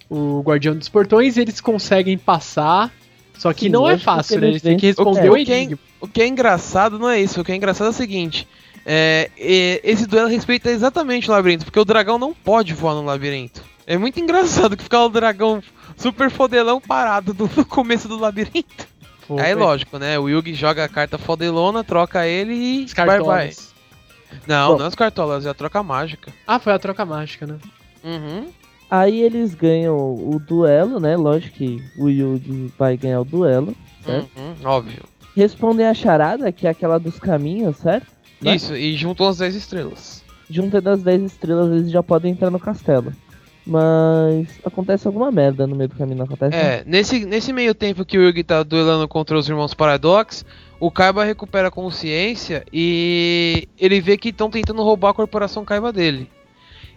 o Guardião dos Portões. Eles conseguem passar, só que Sim, não é fácil, né? Eles têm que responder É, o o que é- enigma. O que é engraçado não é isso, o que é engraçado é o seguinte. É, é, esse duelo respeita exatamente o labirinto, porque o dragão não pode voar no labirinto. É muito engraçado que fica o dragão super fodelão parado no no começo do labirinto. Pô, Aí foi- lógico, né? O Yugi joga a carta fodelona, troca ele e Os bye bye. cartolas. Não, Bom. não as cartolas, é a troca mágica. Ah, foi a troca mágica, né? Uhum. Aí eles ganham o duelo, né? Lógico que o Yugi vai ganhar o duelo, certo? uhum, óbvio. Respondem a charada, que é aquela dos caminhos, certo? Né? Isso, e juntam as 10 estrelas. Juntando as 10 estrelas, eles já podem entrar no castelo. Mas acontece alguma merda no meio do caminho, não acontece? É, nesse, nesse meio tempo que o Yugi tá duelando contra os irmãos Paradox, o Kaiba recupera a consciência e ele vê que estão tentando roubar a corporação Kaiba dele.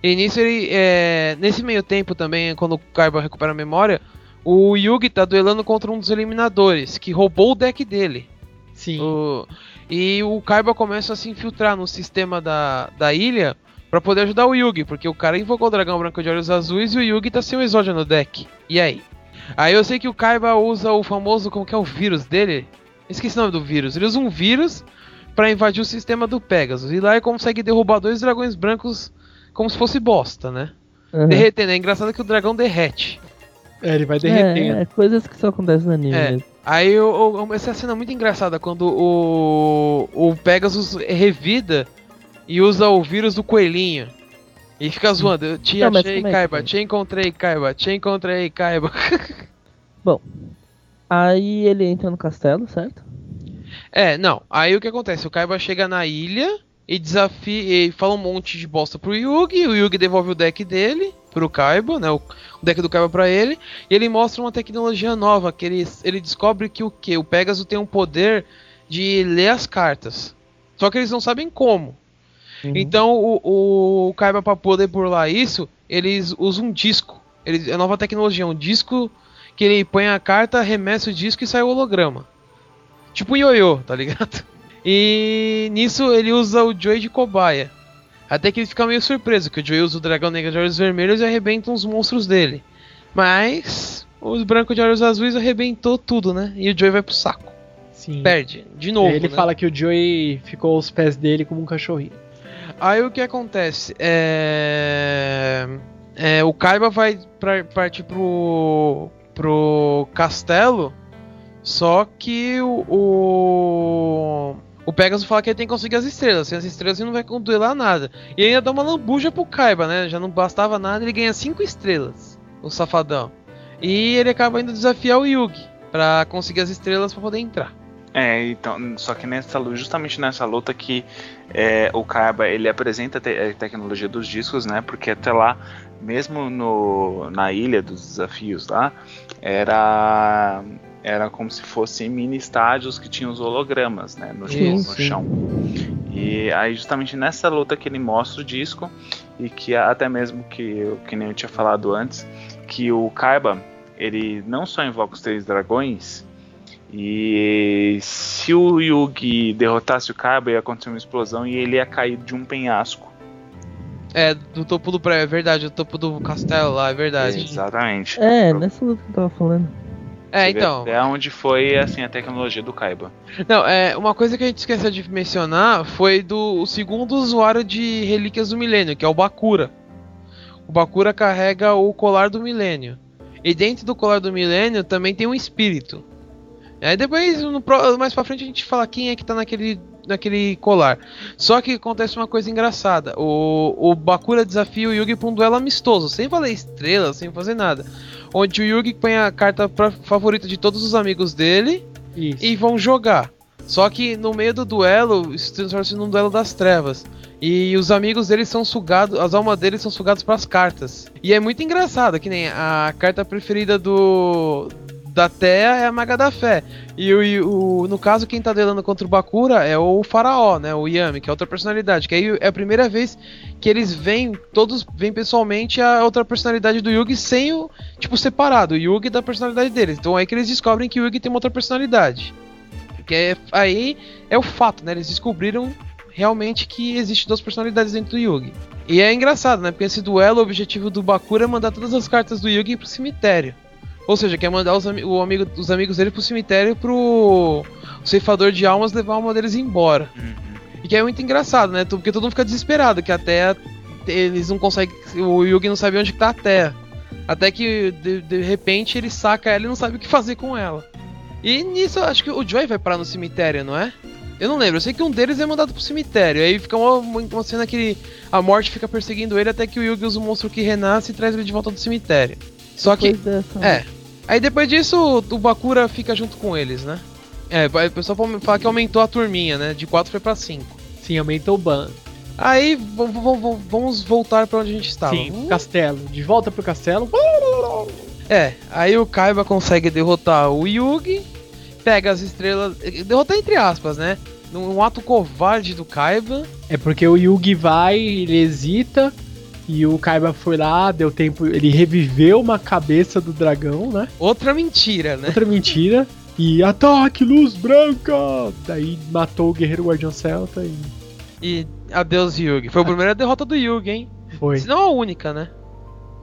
E nisso ele. É, nesse meio tempo também, quando o Kaiba recupera a memória, o Yugi tá duelando contra um dos eliminadores, que roubou o deck dele. Sim. O- e o Kaiba começa a se infiltrar no sistema da, da ilha pra poder ajudar o Yugi, porque o cara invocou o dragão branco de olhos azuis e o Yugi tá sem o Exódia no deck. E aí? Aí eu sei que o Kaiba usa o famoso, como que é o vírus dele? Esqueci o nome do vírus. Ele usa um vírus pra invadir o sistema do Pegasus. E lá ele consegue derrubar dois dragões brancos como se fosse bosta, né? Aham. Derretendo. É engraçado que o dragão derrete. É, ele vai É, derretendo. é, coisas que só acontecem no anime É. mesmo. Aí eu, eu- essa cena é muito engraçada quando o, o Pegasus revida e usa o vírus do coelhinho. E fica zoando, eu te Não, achei, é Kaiba, foi? te encontrei, Kaiba, te encontrei, Kaiba. Aí ele entra no castelo, certo? É, não, aí o que acontece? O Kaiba chega na ilha e desafia, e fala um monte de bosta pro Yugi, o Yugi devolve o deck dele pro Kaiba, né, o, o deck do Kaiba pra ele, e ele mostra uma tecnologia nova, que ele, ele descobre que o que? O Pegasus tem um poder de ler as cartas. Só que eles não sabem como. Uhum. Então o, o Kaiba pra poder burlar isso, eles usam um disco. Eles, é nova tecnologia, um disco que ele põe a carta, arremessa o disco e sai o holograma. Tipo um ioiô, tá ligado? E nisso ele usa o Joey de cobaia. Até que ele fica meio surpreso, que o Joey usa o dragão negro de olhos vermelhos e arrebenta uns monstros dele. Mas os brancos de olhos azuis arrebentou tudo, né? E o Joey vai pro saco. Sim. Perde, de novo. ele né? fala que o Joey ficou aos pés dele como um cachorrinho. Aí o que acontece? É. é, o Kaiba vai pra, partir pro. pro castelo. Só que o. O, o Pegasus fala que ele tem que conseguir as estrelas. Sem as estrelas ele não vai duelar nada. E ainda dá uma lambuja pro Kaiba, né? Já não bastava nada, ele ganha 5 estrelas. O safadão. E ele acaba indo desafiar o Yugi. Pra conseguir as estrelas pra poder entrar. É, então, só que nessa justamente nessa luta que é, o Kaiba ele apresenta a te- a tecnologia dos discos, né? Porque até lá, mesmo no, na ilha dos desafios lá, era era como se fossem mini estádios que tinham os hologramas, né? No, Sim, no sim. chão. E aí justamente nessa luta que ele mostra o disco e que até mesmo que que nem eu tinha falado antes, que o Kaiba ele não só invoca os três dragões, e se o Yugi derrotasse o Kaiba, ia acontecer uma explosão e ele ia cair de um penhasco. É, do topo do prédio, é verdade, do topo do castelo lá, é verdade. Exatamente. É, nessa luta que eu tava falando. É, então. Até onde foi assim a tecnologia do Kaiba. Não, é, uma coisa que a gente esqueceu de mencionar foi do o segundo usuário de Relíquias do Milênio, que é o Bakura. O Bakura carrega o colar do Milênio. E dentro do colar do Milênio também tem um espírito. Aí depois, no mais pra frente, a gente fala quem é que tá naquele, naquele colar. Só que acontece uma coisa engraçada. O, o Bakura desafia o Yugi pra um duelo amistoso, sem valer estrela, sem fazer nada. Onde o Yugi põe a carta pra- favorita de todos os amigos dele Isso. e vão jogar. Só que no meio do duelo, isso transforma-se num duelo das trevas. E os amigos deles são sugados, as almas deles são sugadas pras cartas. E é muito engraçado, que nem a carta preferida do da Terra é a Maga da Fé. E o, no caso, quem tá duelando contra o Bakura é o Faraó, né? O Yami, que é outra personalidade. Que aí é a primeira vez que eles veem, todos veem pessoalmente a outra personalidade do Yugi sem o, tipo, separado, o Yugi da personalidade deles. Então é que eles descobrem que o Yugi tem uma outra personalidade. Que é, aí é o fato, né? Eles descobriram realmente que existe duas personalidades dentro do Yugi. E é engraçado, né? Porque esse duelo, o objetivo do Bakura é mandar todas as cartas do Yugi pro cemitério. Ou seja, quer mandar os, o amigo, os amigos dele pro cemitério pro ceifador de almas levar uma deles embora. E que é muito engraçado, né? Porque todo mundo fica desesperado, que a Terra. Eles não conseguem. O Yugi não sabe onde que tá a Terra. Até que de, de repente ele saca ela e não sabe o que fazer com ela. E nisso acho que o Joy vai parar no cemitério, não é? Eu não lembro, eu sei que um deles é mandado pro cemitério. Aí fica uma, uma cena que a morte fica perseguindo ele até que o Yugi usa o monstro que renasce e traz ele de volta do cemitério. Só que. Dessa- É. Aí depois disso, o Bakura fica junto com eles, né? É, o pessoal fala que aumentou a turminha, né? De 4 foi pra 5. Sim, aumentou o ban. Aí vamos voltar pra onde a gente estava. Sim, castelo. De volta pro castelo. É, aí o Kaiba consegue derrotar o Yugi, pega as estrelas. Derrotar entre aspas, né? Num ato covarde do Kaiba. É porque o Yugi vai, ele hesita. E o Kaiba foi lá, deu tempo. Ele reviveu uma cabeça do dragão, né? Outra mentira, né? Outra mentira. E ataque, luz branca! Daí matou o Guerreiro Guardião Celta e E adeus, Yugi. Foi a primeira derrota do Yugi, hein? foi. Se não a única, né?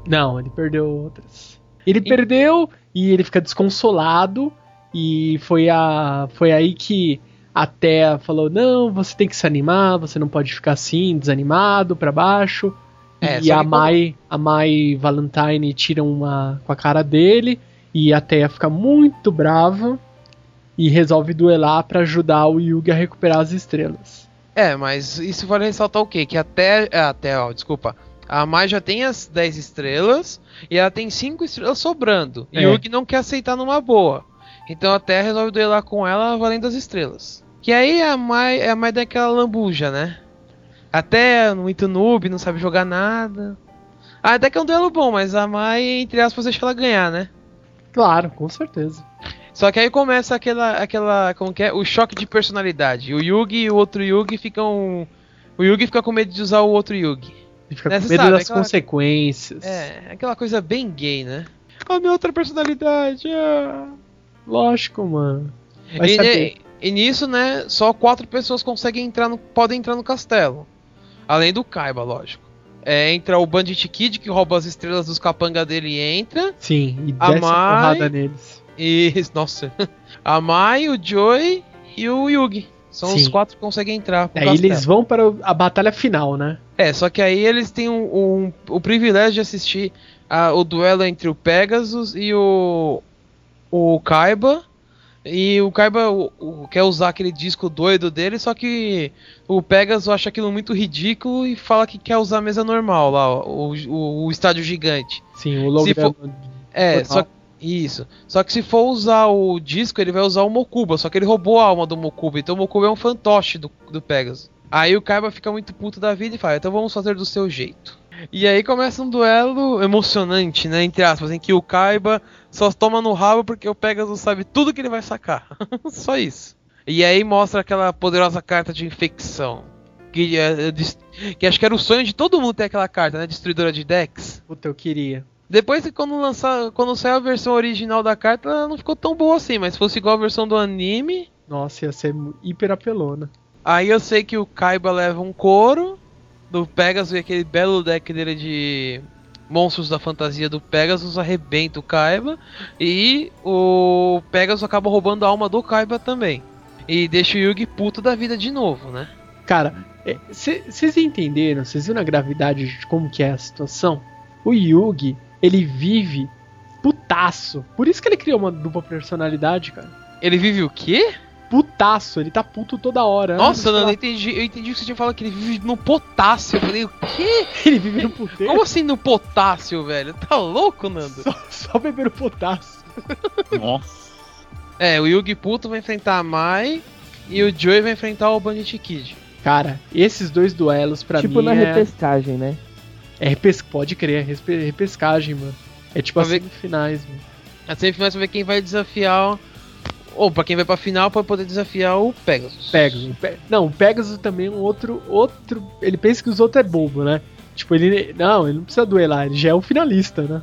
Não, ele perdeu outras. Ele E- perdeu e ele fica desconsolado. E foi, a, foi aí que a Thea falou: Não, você tem que se animar, você não pode ficar assim, desanimado, pra baixo. É, e a Mai, a Mai Valentine tira uma com a cara dele. E a Thea fica muito brava. E resolve duelar pra ajudar o Yugi a recuperar as estrelas. É, mas isso vale ressaltar o quê? Que até. Até, ó, desculpa. A Mai já tem as 10 estrelas e ela tem 5 estrelas sobrando. E É. o Yugi não quer aceitar numa boa. Então a Terra resolve duelar com ela valendo as estrelas. Que aí a Mai, a Mai dá aquela lambuja, né? Até muito noob, não sabe jogar nada. Ah, até que é um duelo bom, mas a Mai, entre aspas, deixa ela ganhar, né? Claro, com certeza. Só que aí começa aquela, aquela, como que é? O choque de personalidade. O Yugi e o outro Yugi ficam... O Yugi fica com medo de usar o outro Yugi. Ele fica Né, com medo sabe, das aquela- consequências. É, aquela coisa bem gay, né? A minha outra personalidade. ah. Lógico, mano. E, saber. e nisso, né, só quatro pessoas conseguem entrar no, podem entrar no castelo. Além do Kaiba, lógico. É, entra o Bandit Kid, que rouba as estrelas dos capanga dele e entra. Sim, e A desce Mai- porrada neles. E. Nossa. A Mai, o Joey e o Yugi. São os Sim. quatro que conseguem entrar pro Aí castelo. eles vão para a batalha final, né? É, só que aí eles têm um, um- o privilégio de assistir a- o duelo entre o Pegasus e o, o Kaiba. E o Kaiba o- o- quer usar aquele disco doido dele, só que o Pegasus acha aquilo muito ridículo e fala que quer usar a mesa normal lá, o, o, o estádio gigante. Sim, o holograma. É, Total. só isso. Só que se for usar o disco, ele vai usar o Mokuba. Só que ele roubou a alma do Mokuba. Então o Mokuba é um fantoche do, do Pegasus. Aí o Kaiba fica muito puto da vida e fala: então vamos fazer do seu jeito. E aí começa um duelo emocionante, né? Entre aspas, em que o Kaiba só toma no rabo porque o Pegasus sabe tudo que ele vai sacar. só isso. E aí mostra aquela poderosa carta de infecção. Que, é, é, que acho que era o sonho de todo mundo ter aquela carta, né? Destruidora de decks. Puta, eu queria. Depois, quando lançar, quando saiu a versão original da carta, ela não ficou tão boa assim, mas se fosse igual a versão do anime, Nossa, ia ser hiper apelona. aí eu sei que o Kaiba leva um couro do Pegasus e aquele belo deck dele de monstros da fantasia do Pegasus arrebenta o Kaiba e o Pegasus acaba roubando a alma do Kaiba também. E deixa o Yugi puto da vida de novo, né? Cara, vocês entenderam? Vocês viram a gravidade de como que é a situação? O Yugi, ele vive putaço. Por isso que ele criou uma dupla personalidade, cara. Ele vive o quê? Putaço, ele tá puto toda hora. Nossa, Nando, eu entendi, eu entendi que você tinha falado que ele vive no potássio. Eu falei, o quê? Ele vive no puteiro. Como assim no potássio, velho? Tá louco, Nando? Só, só beber o potássio. Nossa. É, o Yugi puto vai enfrentar a Mai e o Joey vai enfrentar o Bandit Kid. Cara, esses dois duelos pra tipo mim na é, repescagem, né? é repes... pode crer, é repescagem, mano. É tipo Pra as ver- semifinais, mano. Na semifinal você vai ver quem vai desafiar. Ou pra quem vai pra final pode poder desafiar o Pegasus. Pegasus. O Pe- Não, o Pegasus também é um outro, outro. Ele pensa que os outros é bobo, né? Tipo, ele. Não, ele não precisa duelar, ele já é o finalista, né?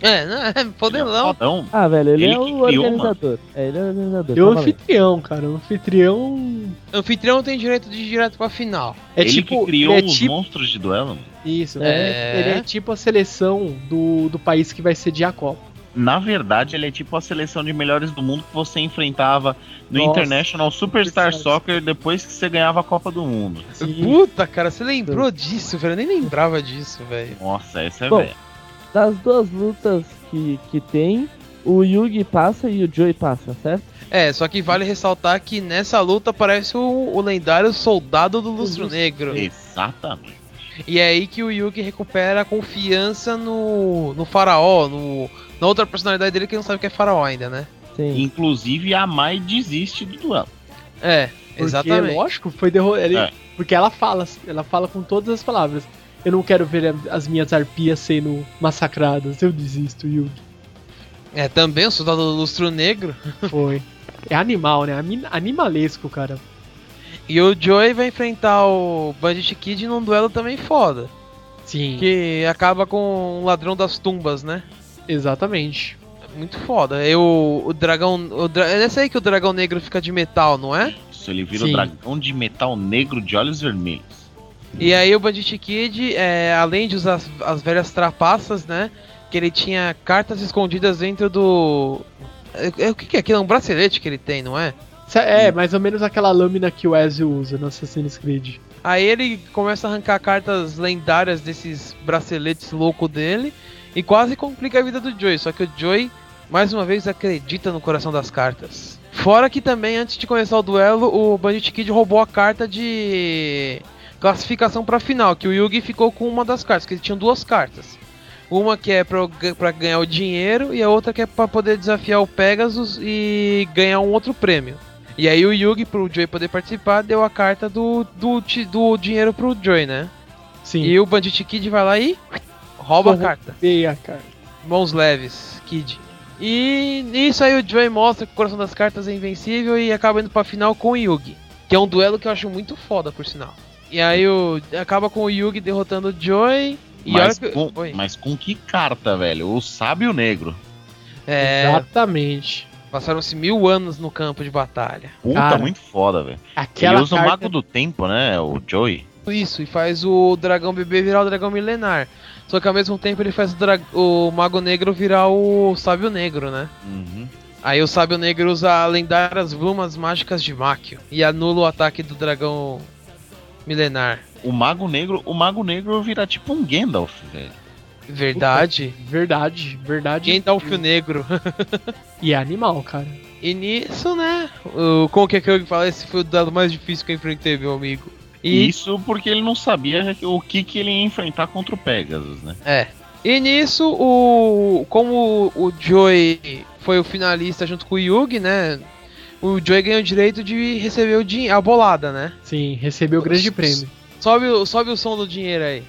É, não, é podelão. Fodão. Ah, velho, ele, Ele é o organizador. É, ele é o organizador. E o tá valendo. anfitrião, cara. O anfitrião. O anfitrião tem direito de ir direto pra final. É ele tipo. que criou ele é os tipo, monstros de duelo. Isso, É. é. Ele é tipo a seleção do, do país que vai sediar a Copa. Na verdade, ele é tipo a seleção de melhores do mundo que você enfrentava no Nossa. International Superstar. Soccer depois que você ganhava a Copa do Mundo. Puta, cara, você lembrou disso, velho? Eu nem lembrava disso, velho. Nossa, essa é Bom, velha. Das duas lutas que, que tem, o Yugi passa e o Joey passa, certo? É, só que vale ressaltar que nessa luta aparece o, o lendário soldado do Lustro Negro. Exatamente. E é aí que o Yugi recupera a confiança no, no faraó, no, na outra personalidade dele que não sabe que é faraó ainda, né? Sim. Inclusive, a Mai desiste do duelo. É, Porque, Exatamente. lógico, foi derro ele- É. Porque ela fala, ela fala com todas as palavras. Eu não quero ver as minhas arpias sendo massacradas. Eu desisto, Yugi. É, também o soldado do lustro negro. Foi. É animal, né? Animalesco, cara. E o Joey vai enfrentar o Bandit Kid num duelo também foda. Sim. Que acaba com o ladrão das tumbas, né? Exatamente. Muito foda. E o, o dragão. O dra... É nesse aí que o dragão negro fica de metal, não é? Isso, ele vira Sim. o dragão de metal negro de olhos vermelhos. E aí o Bandit Kid, é, além de usar as, as velhas trapaças, né? Que ele tinha cartas escondidas dentro do. É, é, o que, que é aquilo? É um bracelete que ele tem, não é? É, mais ou menos aquela lâmina que o Ezio usa no Assassin's Creed. Aí ele começa a arrancar cartas lendárias desses braceletes loucos dele e quase complica a vida do Joey. Só que o Joey, mais uma vez, acredita no coração das cartas. Fora que também, antes de começar o duelo, o Bandit Kid roubou a carta de classificação pra final, que o Yugi ficou com uma das cartas, que ele tinha duas cartas. Uma que é pra ganhar o dinheiro e a outra que é pra poder desafiar o Pegasus e ganhar um outro prêmio. E aí o Yugi, pro Joey poder participar, deu a carta do, do, do dinheiro pro Joey, né? Sim. E o Bandit Kid vai lá e rouba a carta. Feia, cara. Mãos leves, Kid. E nisso aí o Joey mostra que o coração das cartas é invencível e acaba indo pra final com o Yugi. Que é um duelo que eu acho muito foda, por sinal. E aí o, acaba com o Yugi derrotando o Joey. E Mas que- com, Oi. mas com que carta, velho? O sábio negro. É, Exatamente. Passaram-se mil anos no campo de batalha. Puta, Cara, muito foda, velho. Ele usa carta... o mago do tempo, né? O Joey. Isso, e faz o dragão bebê virar o dragão milenar. Só que ao mesmo tempo ele faz o, dra- o mago negro virar o sábio negro, né? Uhum. Aí o sábio negro usa lendárias plumas mágicas de Máquio e anula o ataque do dragão milenar. O mago negro, o mago negro vira tipo um Gandalf, velho. Verdade? Verdade, verdade. Gandalf o negro. E é animal, cara. E nisso, né? O, como que é que eu falo? Esse foi o dado mais difícil que eu enfrentei, meu amigo. E Isso porque ele não sabia o que, que ele ia enfrentar contra o Pegasus, né? É. E nisso, o como o Joey foi o finalista junto com o Yugi, né? O Joey ganhou o direito de receber o dinheiro, a bolada, né? Sim, recebeu o grande prêmio. Sobe, o- sobe o som do dinheiro aí.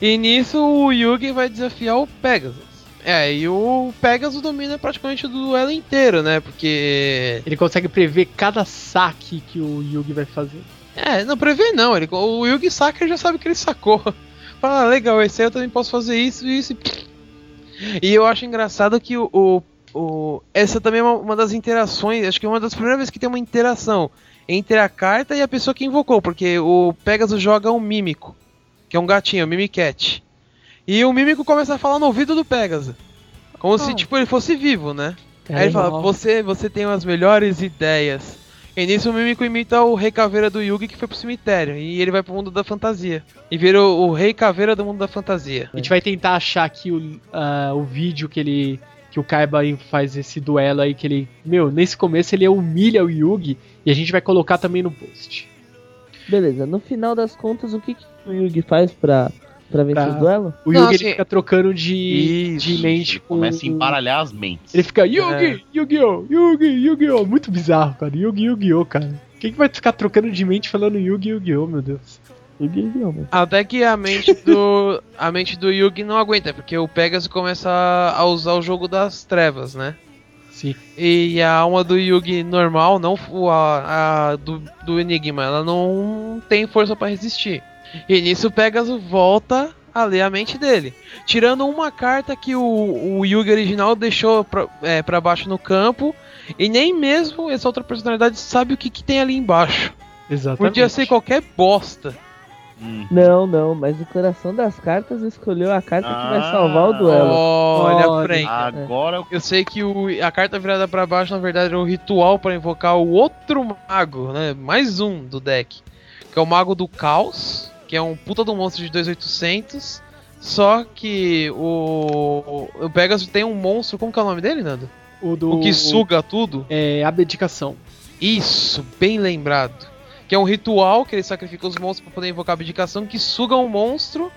E nisso o Yugi vai desafiar o Pegasus. É, e o Pegasus domina praticamente o duelo inteiro, né? Porque. Ele consegue prever cada saque que o Yugi vai fazer. É, não prevê não. Ele, o Yugi saca já sabe que ele sacou. Fala, ah, legal, esse aí eu também posso fazer isso, isso e. E eu acho engraçado que o. o, o- essa também é uma, uma das interações. Acho que é uma das primeiras vezes que tem uma interação entre a carta e a pessoa que invocou. Porque o Pegasus joga um mímico, que é um gatinho, um Mimicat. E o mímico começa a falar no ouvido do Pegasus. Como se Ah. tipo ele fosse vivo, né? É Aí ele fala, você, você tem as melhores ideias. E nisso o Mímico imita o Rei Caveira do Yugi que foi pro cemitério. E ele vai pro mundo da fantasia. E vira o, o Rei Caveira do mundo da fantasia. A gente vai tentar achar aqui o, ah, o vídeo que ele. Que o Kaiba aí faz esse duelo aí, que ele. Meu, nesse começo ele humilha o Yugi e a gente vai colocar também no post. Beleza, no final das contas, o que, que o Yugi faz pra, pra vencer Pra- o duelo? O Não, Yugi assim- ele fica trocando de, de Isso, mente Ele com. começa a embaralhar as mentes. Ele fica Yugi, É. Yu-Gi-Oh! Yugi, Yu-Gi-Oh! Muito bizarro, cara. Yugi, Yu-Gi-Oh, cara. Quem que vai ficar trocando de mente falando Yugi, Yu-Gi-Oh, meu Deus? Yugi não, mas... Até que a mente do. a mente do Yugi não aguenta, porque o Pegasus começa a usar o jogo das trevas, né? Sim. E a alma do Yugi normal, não a, a do, do Enigma, ela não tem força pra resistir. E nisso o Pegasus volta a ler a mente dele. Tirando uma carta que o, o Yugi original deixou pra, é, pra baixo no campo. E nem mesmo essa outra personalidade sabe o que, que tem ali embaixo. Exatamente. Podia ser qualquer bosta. Hum. Não, não, mas o coração das cartas escolheu a carta que vai Ah. salvar o duelo. Olha, Olha. Frank. Agora eu sei que o, a carta virada pra baixo, na verdade, é um ritual pra invocar o outro mago, né? Mais um do deck. Que é o Mago do Caos, que é um puta do monstro de 2800. Só que o, o Pegasus tem um monstro, como que é o nome dele, Nando? O do. O que suga tudo. É abdicação. Isso, bem lembrado. Que é um ritual que ele sacrifica os monstros pra poder invocar a abdicação, que suga um monstro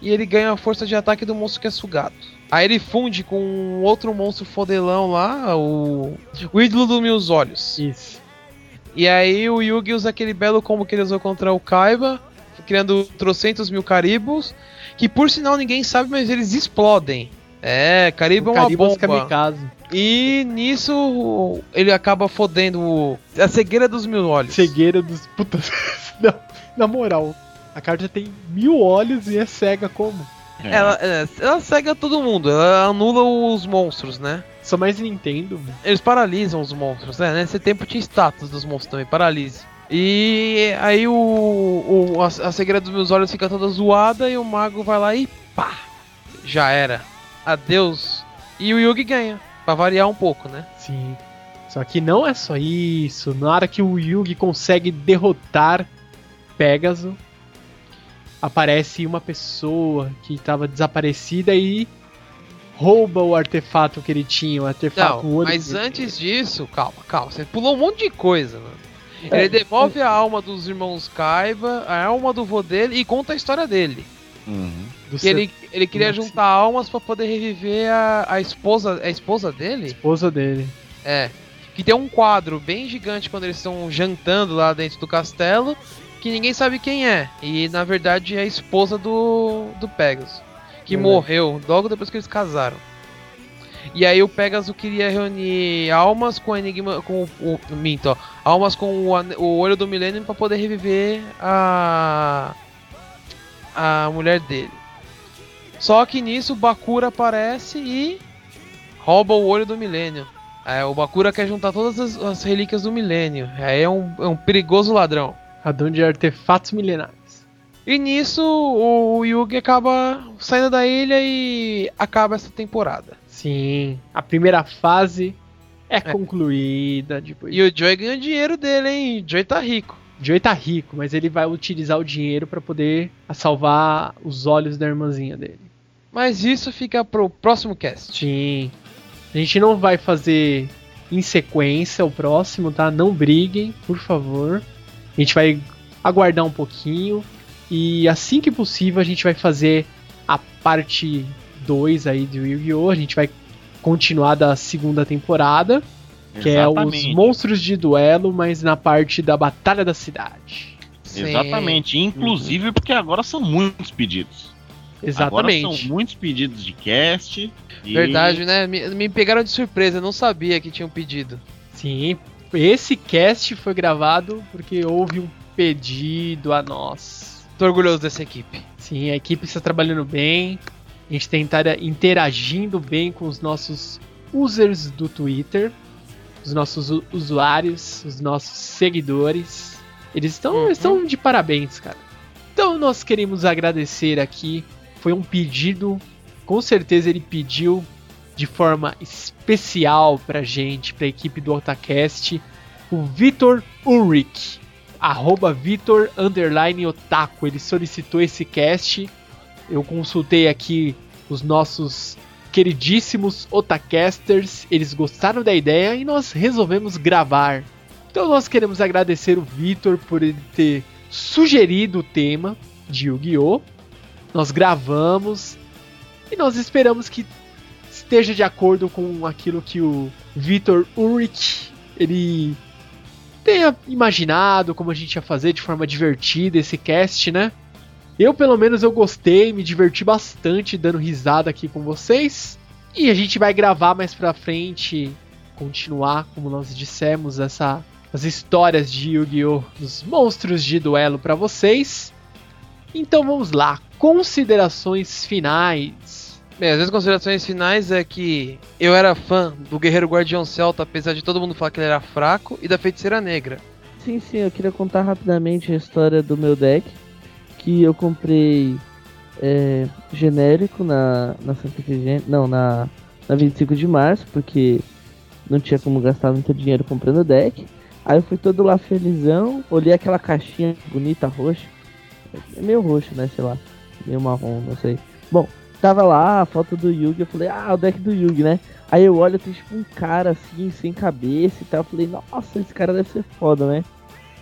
e ele ganha a força de ataque do monstro que é sugado. Aí ele funde com um outro monstro fodelão lá, o. O ídolo dos meus olhos. Isso. E aí o Yugi usa aquele belo combo que ele usou contra o Kaiba, criando trocentos mil caribos, que por sinal ninguém sabe, mas eles explodem. É, Caribo é uma Caribos bomba. Kamikaze. E nisso ele acaba fodendo o- a cegueira dos mil olhos. Cegueira dos. Puta. na, na moral, a carta tem mil olhos e é cega como? É. Ela, é, ela cega todo mundo, ela anula os monstros, né? Só mais Nintendo. mano. Eles paralisam os monstros, né? Nesse tempo tinha status dos monstros também, paralise. E aí o, o- a, a cegueira dos meus olhos fica toda zoada e o mago vai lá e pá! Já era. Adeus. E o Yugi ganha, pra variar um pouco, né? Sim. Só que não é só isso. Na hora que o Yugi consegue derrotar Pégaso, aparece uma pessoa que estava desaparecida e rouba o artefato que ele tinha, o artefato Não, mas antes disso, calma, calma, você pulou um monte de coisa, mano. É, Ele devolve a alma dos irmãos Kaiba, a alma do vô dele e conta a história dele. Uhum. Que ele, ele queria juntar almas pra poder reviver a, a esposa. É a esposa dele? esposa dele. É. Que tem um quadro bem gigante quando eles estão jantando lá dentro do castelo. Que ninguém sabe quem é. E na verdade é a esposa do, do Pegasus. Que Verdade. morreu logo depois que eles casaram. E aí o Pegasus queria reunir almas com o Enigma. com o. o minto, ó. Almas com o, o olho do Millennium pra poder reviver a. a mulher dele. Só que nisso o Bakura aparece e rouba o olho do Milênio. É, o Bakura quer juntar todas as, as relíquias do Milênio. Aí é um, é um perigoso ladrão. Radão de artefatos milenares. E nisso o Yugi acaba saindo da ilha e acaba essa temporada. Sim, a primeira fase é, concluída. Depois. E o Joy ganha o dinheiro dele, hein? O Joy tá rico. Joey tá rico, mas ele vai utilizar o dinheiro pra poder salvar os olhos da irmãzinha dele. Mas isso fica pro próximo cast. Sim. A gente não vai fazer em sequência o próximo, tá? Não briguem, por favor. A gente vai aguardar um pouquinho e assim que possível a gente vai fazer a parte 2 aí do Yu-Gi-Oh! A gente vai continuar da segunda temporada, que é os Exatamente. monstros de duelo, mas na parte da batalha da cidade. Sim. Exatamente. Inclusive porque agora são muitos pedidos. Agora Exatamente. são muitos pedidos de cast. e- Verdade, né? Me, me pegaram de surpresa, eu não sabia que tinham pedido. Sim, esse cast foi gravado porque houve um pedido a nós. Tô orgulhoso dessa equipe. Sim, a equipe está trabalhando bem. A gente tem interagindo bem com os nossos users do Twitter, os nossos usuários, os nossos seguidores. Eles estão, Uhum. estão de parabéns, cara. Então nós queremos agradecer aqui. Foi um pedido, com certeza ele pediu de forma especial pra gente, pra equipe do Otacast, o Vitor Ulrich, arroba Vitor underline Otaku. Ele solicitou esse cast. Eu consultei aqui os nossos queridíssimos Otacasters. Eles gostaram da ideia e nós resolvemos gravar. Então nós queremos agradecer o Vitor por ele ter sugerido o tema de Yu-Gi-Oh! Nós gravamos e nós esperamos que esteja de acordo com aquilo que o Vitor Ulrich ele tenha imaginado como a gente ia fazer de forma divertida esse cast, né? Eu pelo menos eu gostei, me diverti bastante dando risada aqui com vocês. E a gente vai gravar mais pra frente, continuar, como nós dissemos, essa as histórias de Yu-Gi-Oh! dos monstros de duelo pra vocês. Então vamos lá, considerações finais. Bem, as minhas considerações finais é que eu era fã do Guerreiro Guardião Celta, apesar de todo mundo falar que ele era fraco, e da Feiticeira Negra. Sim, sim, eu queria contar rapidamente a história do meu deck. Que eu comprei é, genérico na, na Santa Efigênia. Não, na, na 25 de março, porque não tinha como gastar muito dinheiro comprando deck. Aí eu fui todo lá felizão, olhei aquela caixinha bonita roxa. É meio roxo, né? Sei lá. Meio marrom, não sei. Bom, tava lá a foto do Yugi, eu falei, ah, o deck do Yugi, né? Aí eu olho, tem tipo um cara assim, sem cabeça e tal. Eu falei, nossa, esse cara deve ser foda, né?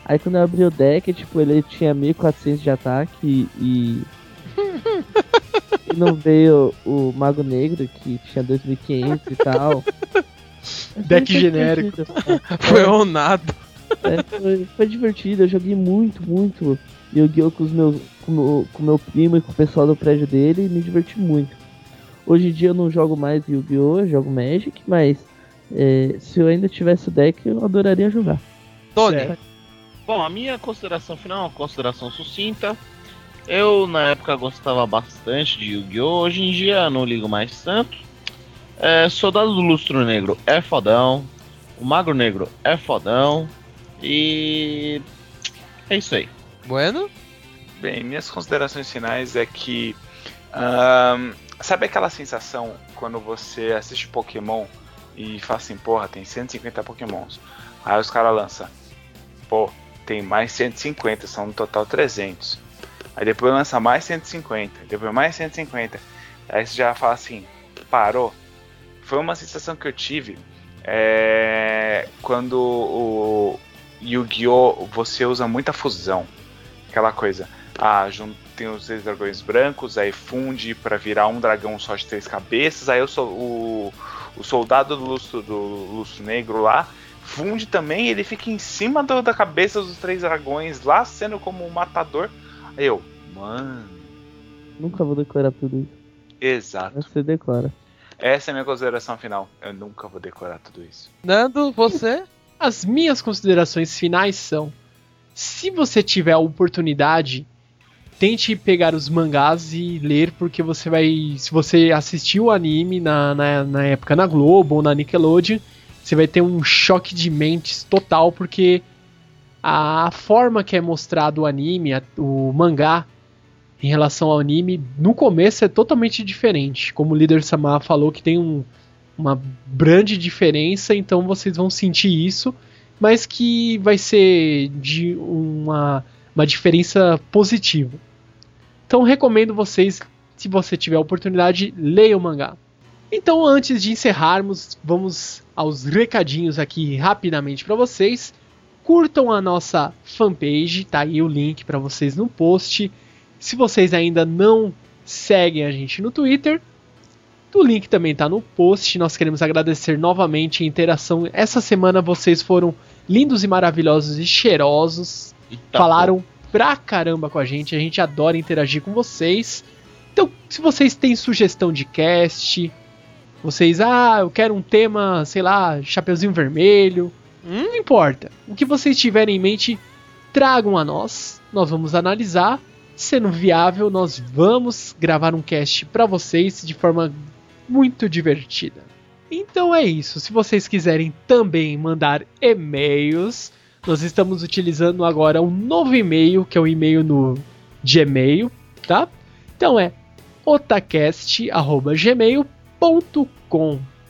Aí quando eu abri o deck, tipo, ele tinha 1400 de ataque e. que não veio o Mago Negro, que tinha 2500 e tal. Deck genérico. divertido. Foi honrado. É, foi, foi divertido, eu joguei muito, muito Yu-Gi-Oh! com os meus. Com o com meu primo e com o pessoal do prédio dele e me diverti muito. Hoje em dia eu não jogo mais Yu-Gi-Oh! eu jogo Magic, mas é, se eu ainda tivesse o deck, eu adoraria jogar. Tony, Certo. Bom, a minha consideração final é uma consideração sucinta. Eu, na época, gostava bastante de Yu-Gi-Oh! Hoje em dia, não ligo mais tanto. É, Soldado do Lustro Negro é fodão. O Magro Negro é fodão. E. É isso aí. bueno? Bem, minhas considerações finais é que. ahn, sabe aquela sensação quando você assiste Pokémon e fala assim, porra, tem 150 Pokémons. Aí os caras lançam, pô, tem mais 150, são no total 300. Aí depois lança mais 150, depois mais 150. Aí você já fala assim, parou. Foi uma sensação que eu tive é, quando o Yu-Gi-Oh! você usa muita fusão. Aquela coisa, ah, tem os três dragões brancos, aí funde pra virar um dragão só de três cabeças, aí eu sou o, o soldado do lustro, do lustro negro lá, funde também, ele fica em cima do- da cabeça dos três dragões lá, sendo como um matador. Aí eu, mano, Nunca vou decorar tudo isso. exato. Você declara. Essa é a minha consideração final. Eu nunca vou decorar tudo isso. Nando, você? As minhas considerações finais são: se você tiver a oportunidade, tente pegar os mangás e ler, porque você vai. Se você assistiu o anime na, na, na época na Globo ou na Nickelodeon, você vai ter um choque de mentes total, porque a forma que é mostrado o anime, o mangá, em relação ao anime, no começo é totalmente diferente. Como o líder Samar falou, que tem um, uma grande diferença, então vocês vão sentir isso, mas que vai ser de uma, uma diferença positiva. Então recomendo vocês, se você tiver a oportunidade, leiam o mangá. Então, antes de encerrarmos, vamos aos recadinhos aqui rapidamente para vocês. Curtam a nossa fanpage, tá aí o link para vocês no post. Se vocês ainda não seguem a gente no Twitter, o link também está no post. Nós queremos agradecer novamente a interação. Essa semana vocês foram lindos e maravilhosos e cheirosos. Eita, Falaram pra caramba com a gente. A gente adora interagir com vocês. Então, se vocês têm sugestão de cast, vocês, ah, eu quero um tema, sei lá, Chapeuzinho Vermelho. Não importa. O que vocês tiverem em mente, tragam a nós. Nós vamos analisar. Sendo viável, nós vamos gravar um cast para vocês de forma muito divertida. Então é isso. Se vocês quiserem também mandar e-mails, nós estamos utilizando agora um novo e-mail, que é o e-mail no Gmail, tá? Então é otacast@gmail.com.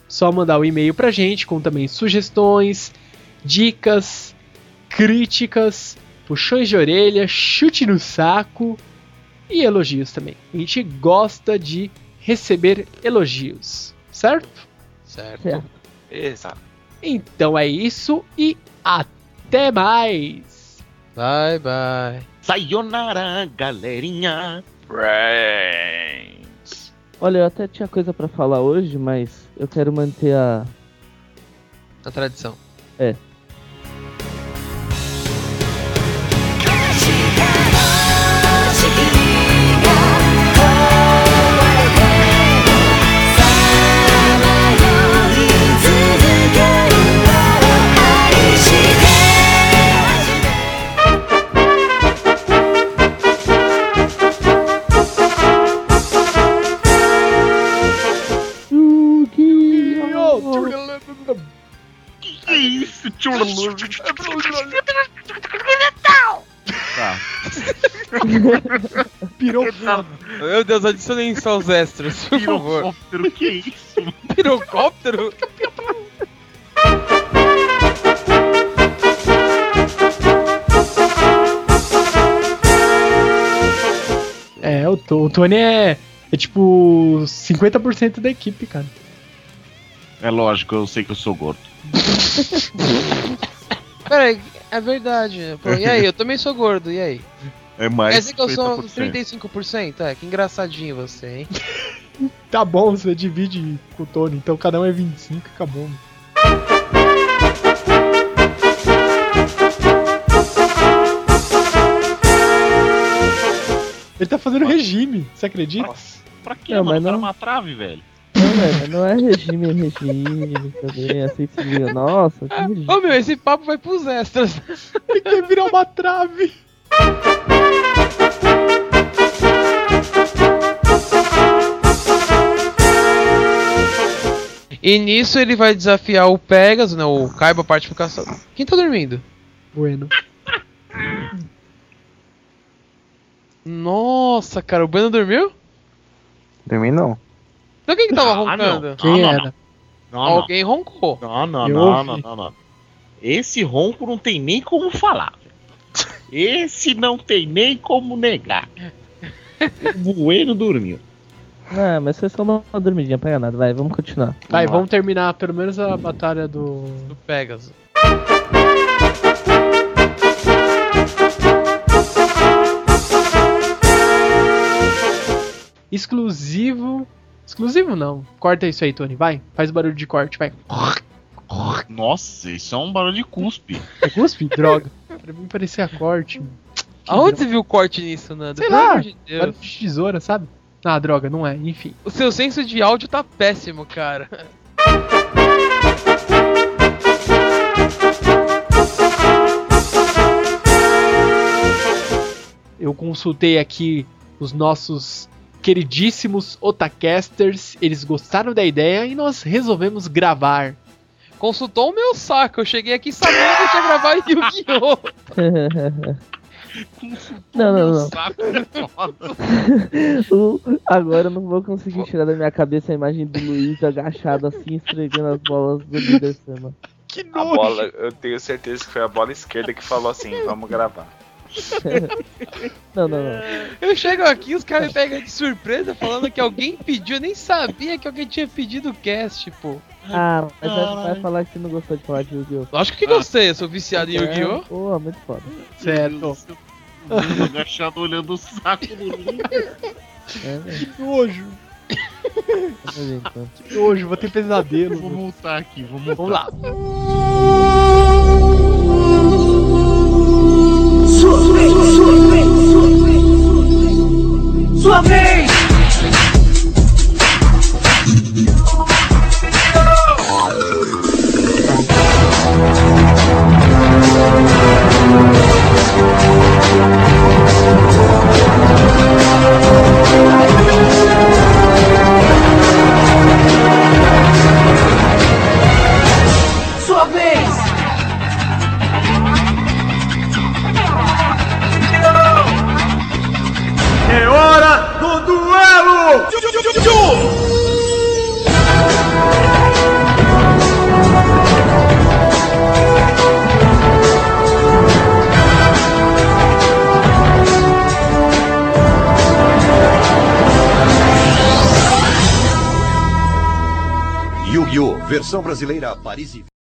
Só mandar o e-mail pra gente com também sugestões, dicas, críticas, puxões de orelha, chute no saco e elogios também. A gente gosta de receber elogios, certo? Certo. Certo. Exato. Então é isso e até mais! Bye, bye. Sayonara, galerinha. Brains. Olha, eu até tinha coisa pra falar hoje, mas eu quero manter a. A tradição. É. tchurlu? Tá. Pirou Meu Deus, adicionem só os extras, por favor. Pirocóptero, que isso? Pirocóptero? É, o, o Tony é, é tipo 50% da equipe, cara. É lógico, eu sei que eu sou gordo. Peraí, é verdade. Pô, e aí, eu também sou gordo, e aí? É mais Quer dizer que eu sou 50%. 35%? É, que engraçadinho você, hein? Tá bom, você divide com o Tony, então cada um é 25 e acabou. Ele tá fazendo regime, você acredita? Pra quê, Não, mano? mas não- uma trave, velho. Não, velho, não é regime, é regime também. Assim se. Nossa, que regime. Ô meu, esse papo vai pros extras. Ele quer virar uma trave. E nisso ele vai desafiar o Pegasus, né? O Kaiba Partificação. Quem tá dormindo? Bueno. Nossa, cara, o Bueno dormiu? Dormi não. Então quem que tava Ah, não. roncando? Quem não, era? Não, não. Alguém roncou. Não, não, não, não, não, não. Esse ronco não tem nem como falar. Esse não tem nem como negar. O Bueno dormiu. Ah, mas foi só uma, dormidinha, pega nada. Vai, vamos continuar. Vai, Vamos vamos terminar pelo menos a batalha do. Do Pegasus. Exclusivo. Exclusivo não. Corta isso aí, Tony. Vai. Faz barulho de corte, vai. Nossa, isso é um barulho de cuspe. É cuspe? Droga. Pra mim parecia corte. Que Aonde droga. você viu o corte nisso, Nando? Sei Pelo lá. amor de Deus. Barulho de tesoura, sabe? Ah, droga, não é. Enfim. O seu senso de áudio tá péssimo, cara. Eu consultei aqui os nossos queridíssimos Otacasters. Eles gostaram da ideia e nós resolvemos gravar. Consultou o meu saco. Eu cheguei aqui sabendo que ia gravar Yu-Gi-Oh! não, não, não. O- Agora eu não vou conseguir tirar da minha cabeça a imagem do Luiz agachado assim, esfregando as bolas do líder. Que A bola, eu tenho certeza que foi a bola esquerda que falou assim, vamos gravar. Não, não, não. Eu chego aqui, os caras me pegam de surpresa falando que alguém pediu. Eu nem sabia que alguém tinha pedido o cast, pô. Ah, mas vai, vai falar que você não gostou de falar de Yu-Gi-Oh! Lógico que gostei, eu sou viciado em É, Yu-Gi-Oh! Porra, muito foda. Certo. Agachado olhando o saco do Link. É, velho. Que nojo. Então. Que nojo, vou ter pesadelo. Vou voltar aqui, vou voltar. Vamos lá. Sua vez, sua vez, sua vez. Sua vez! Sua Versão brasileira Paris e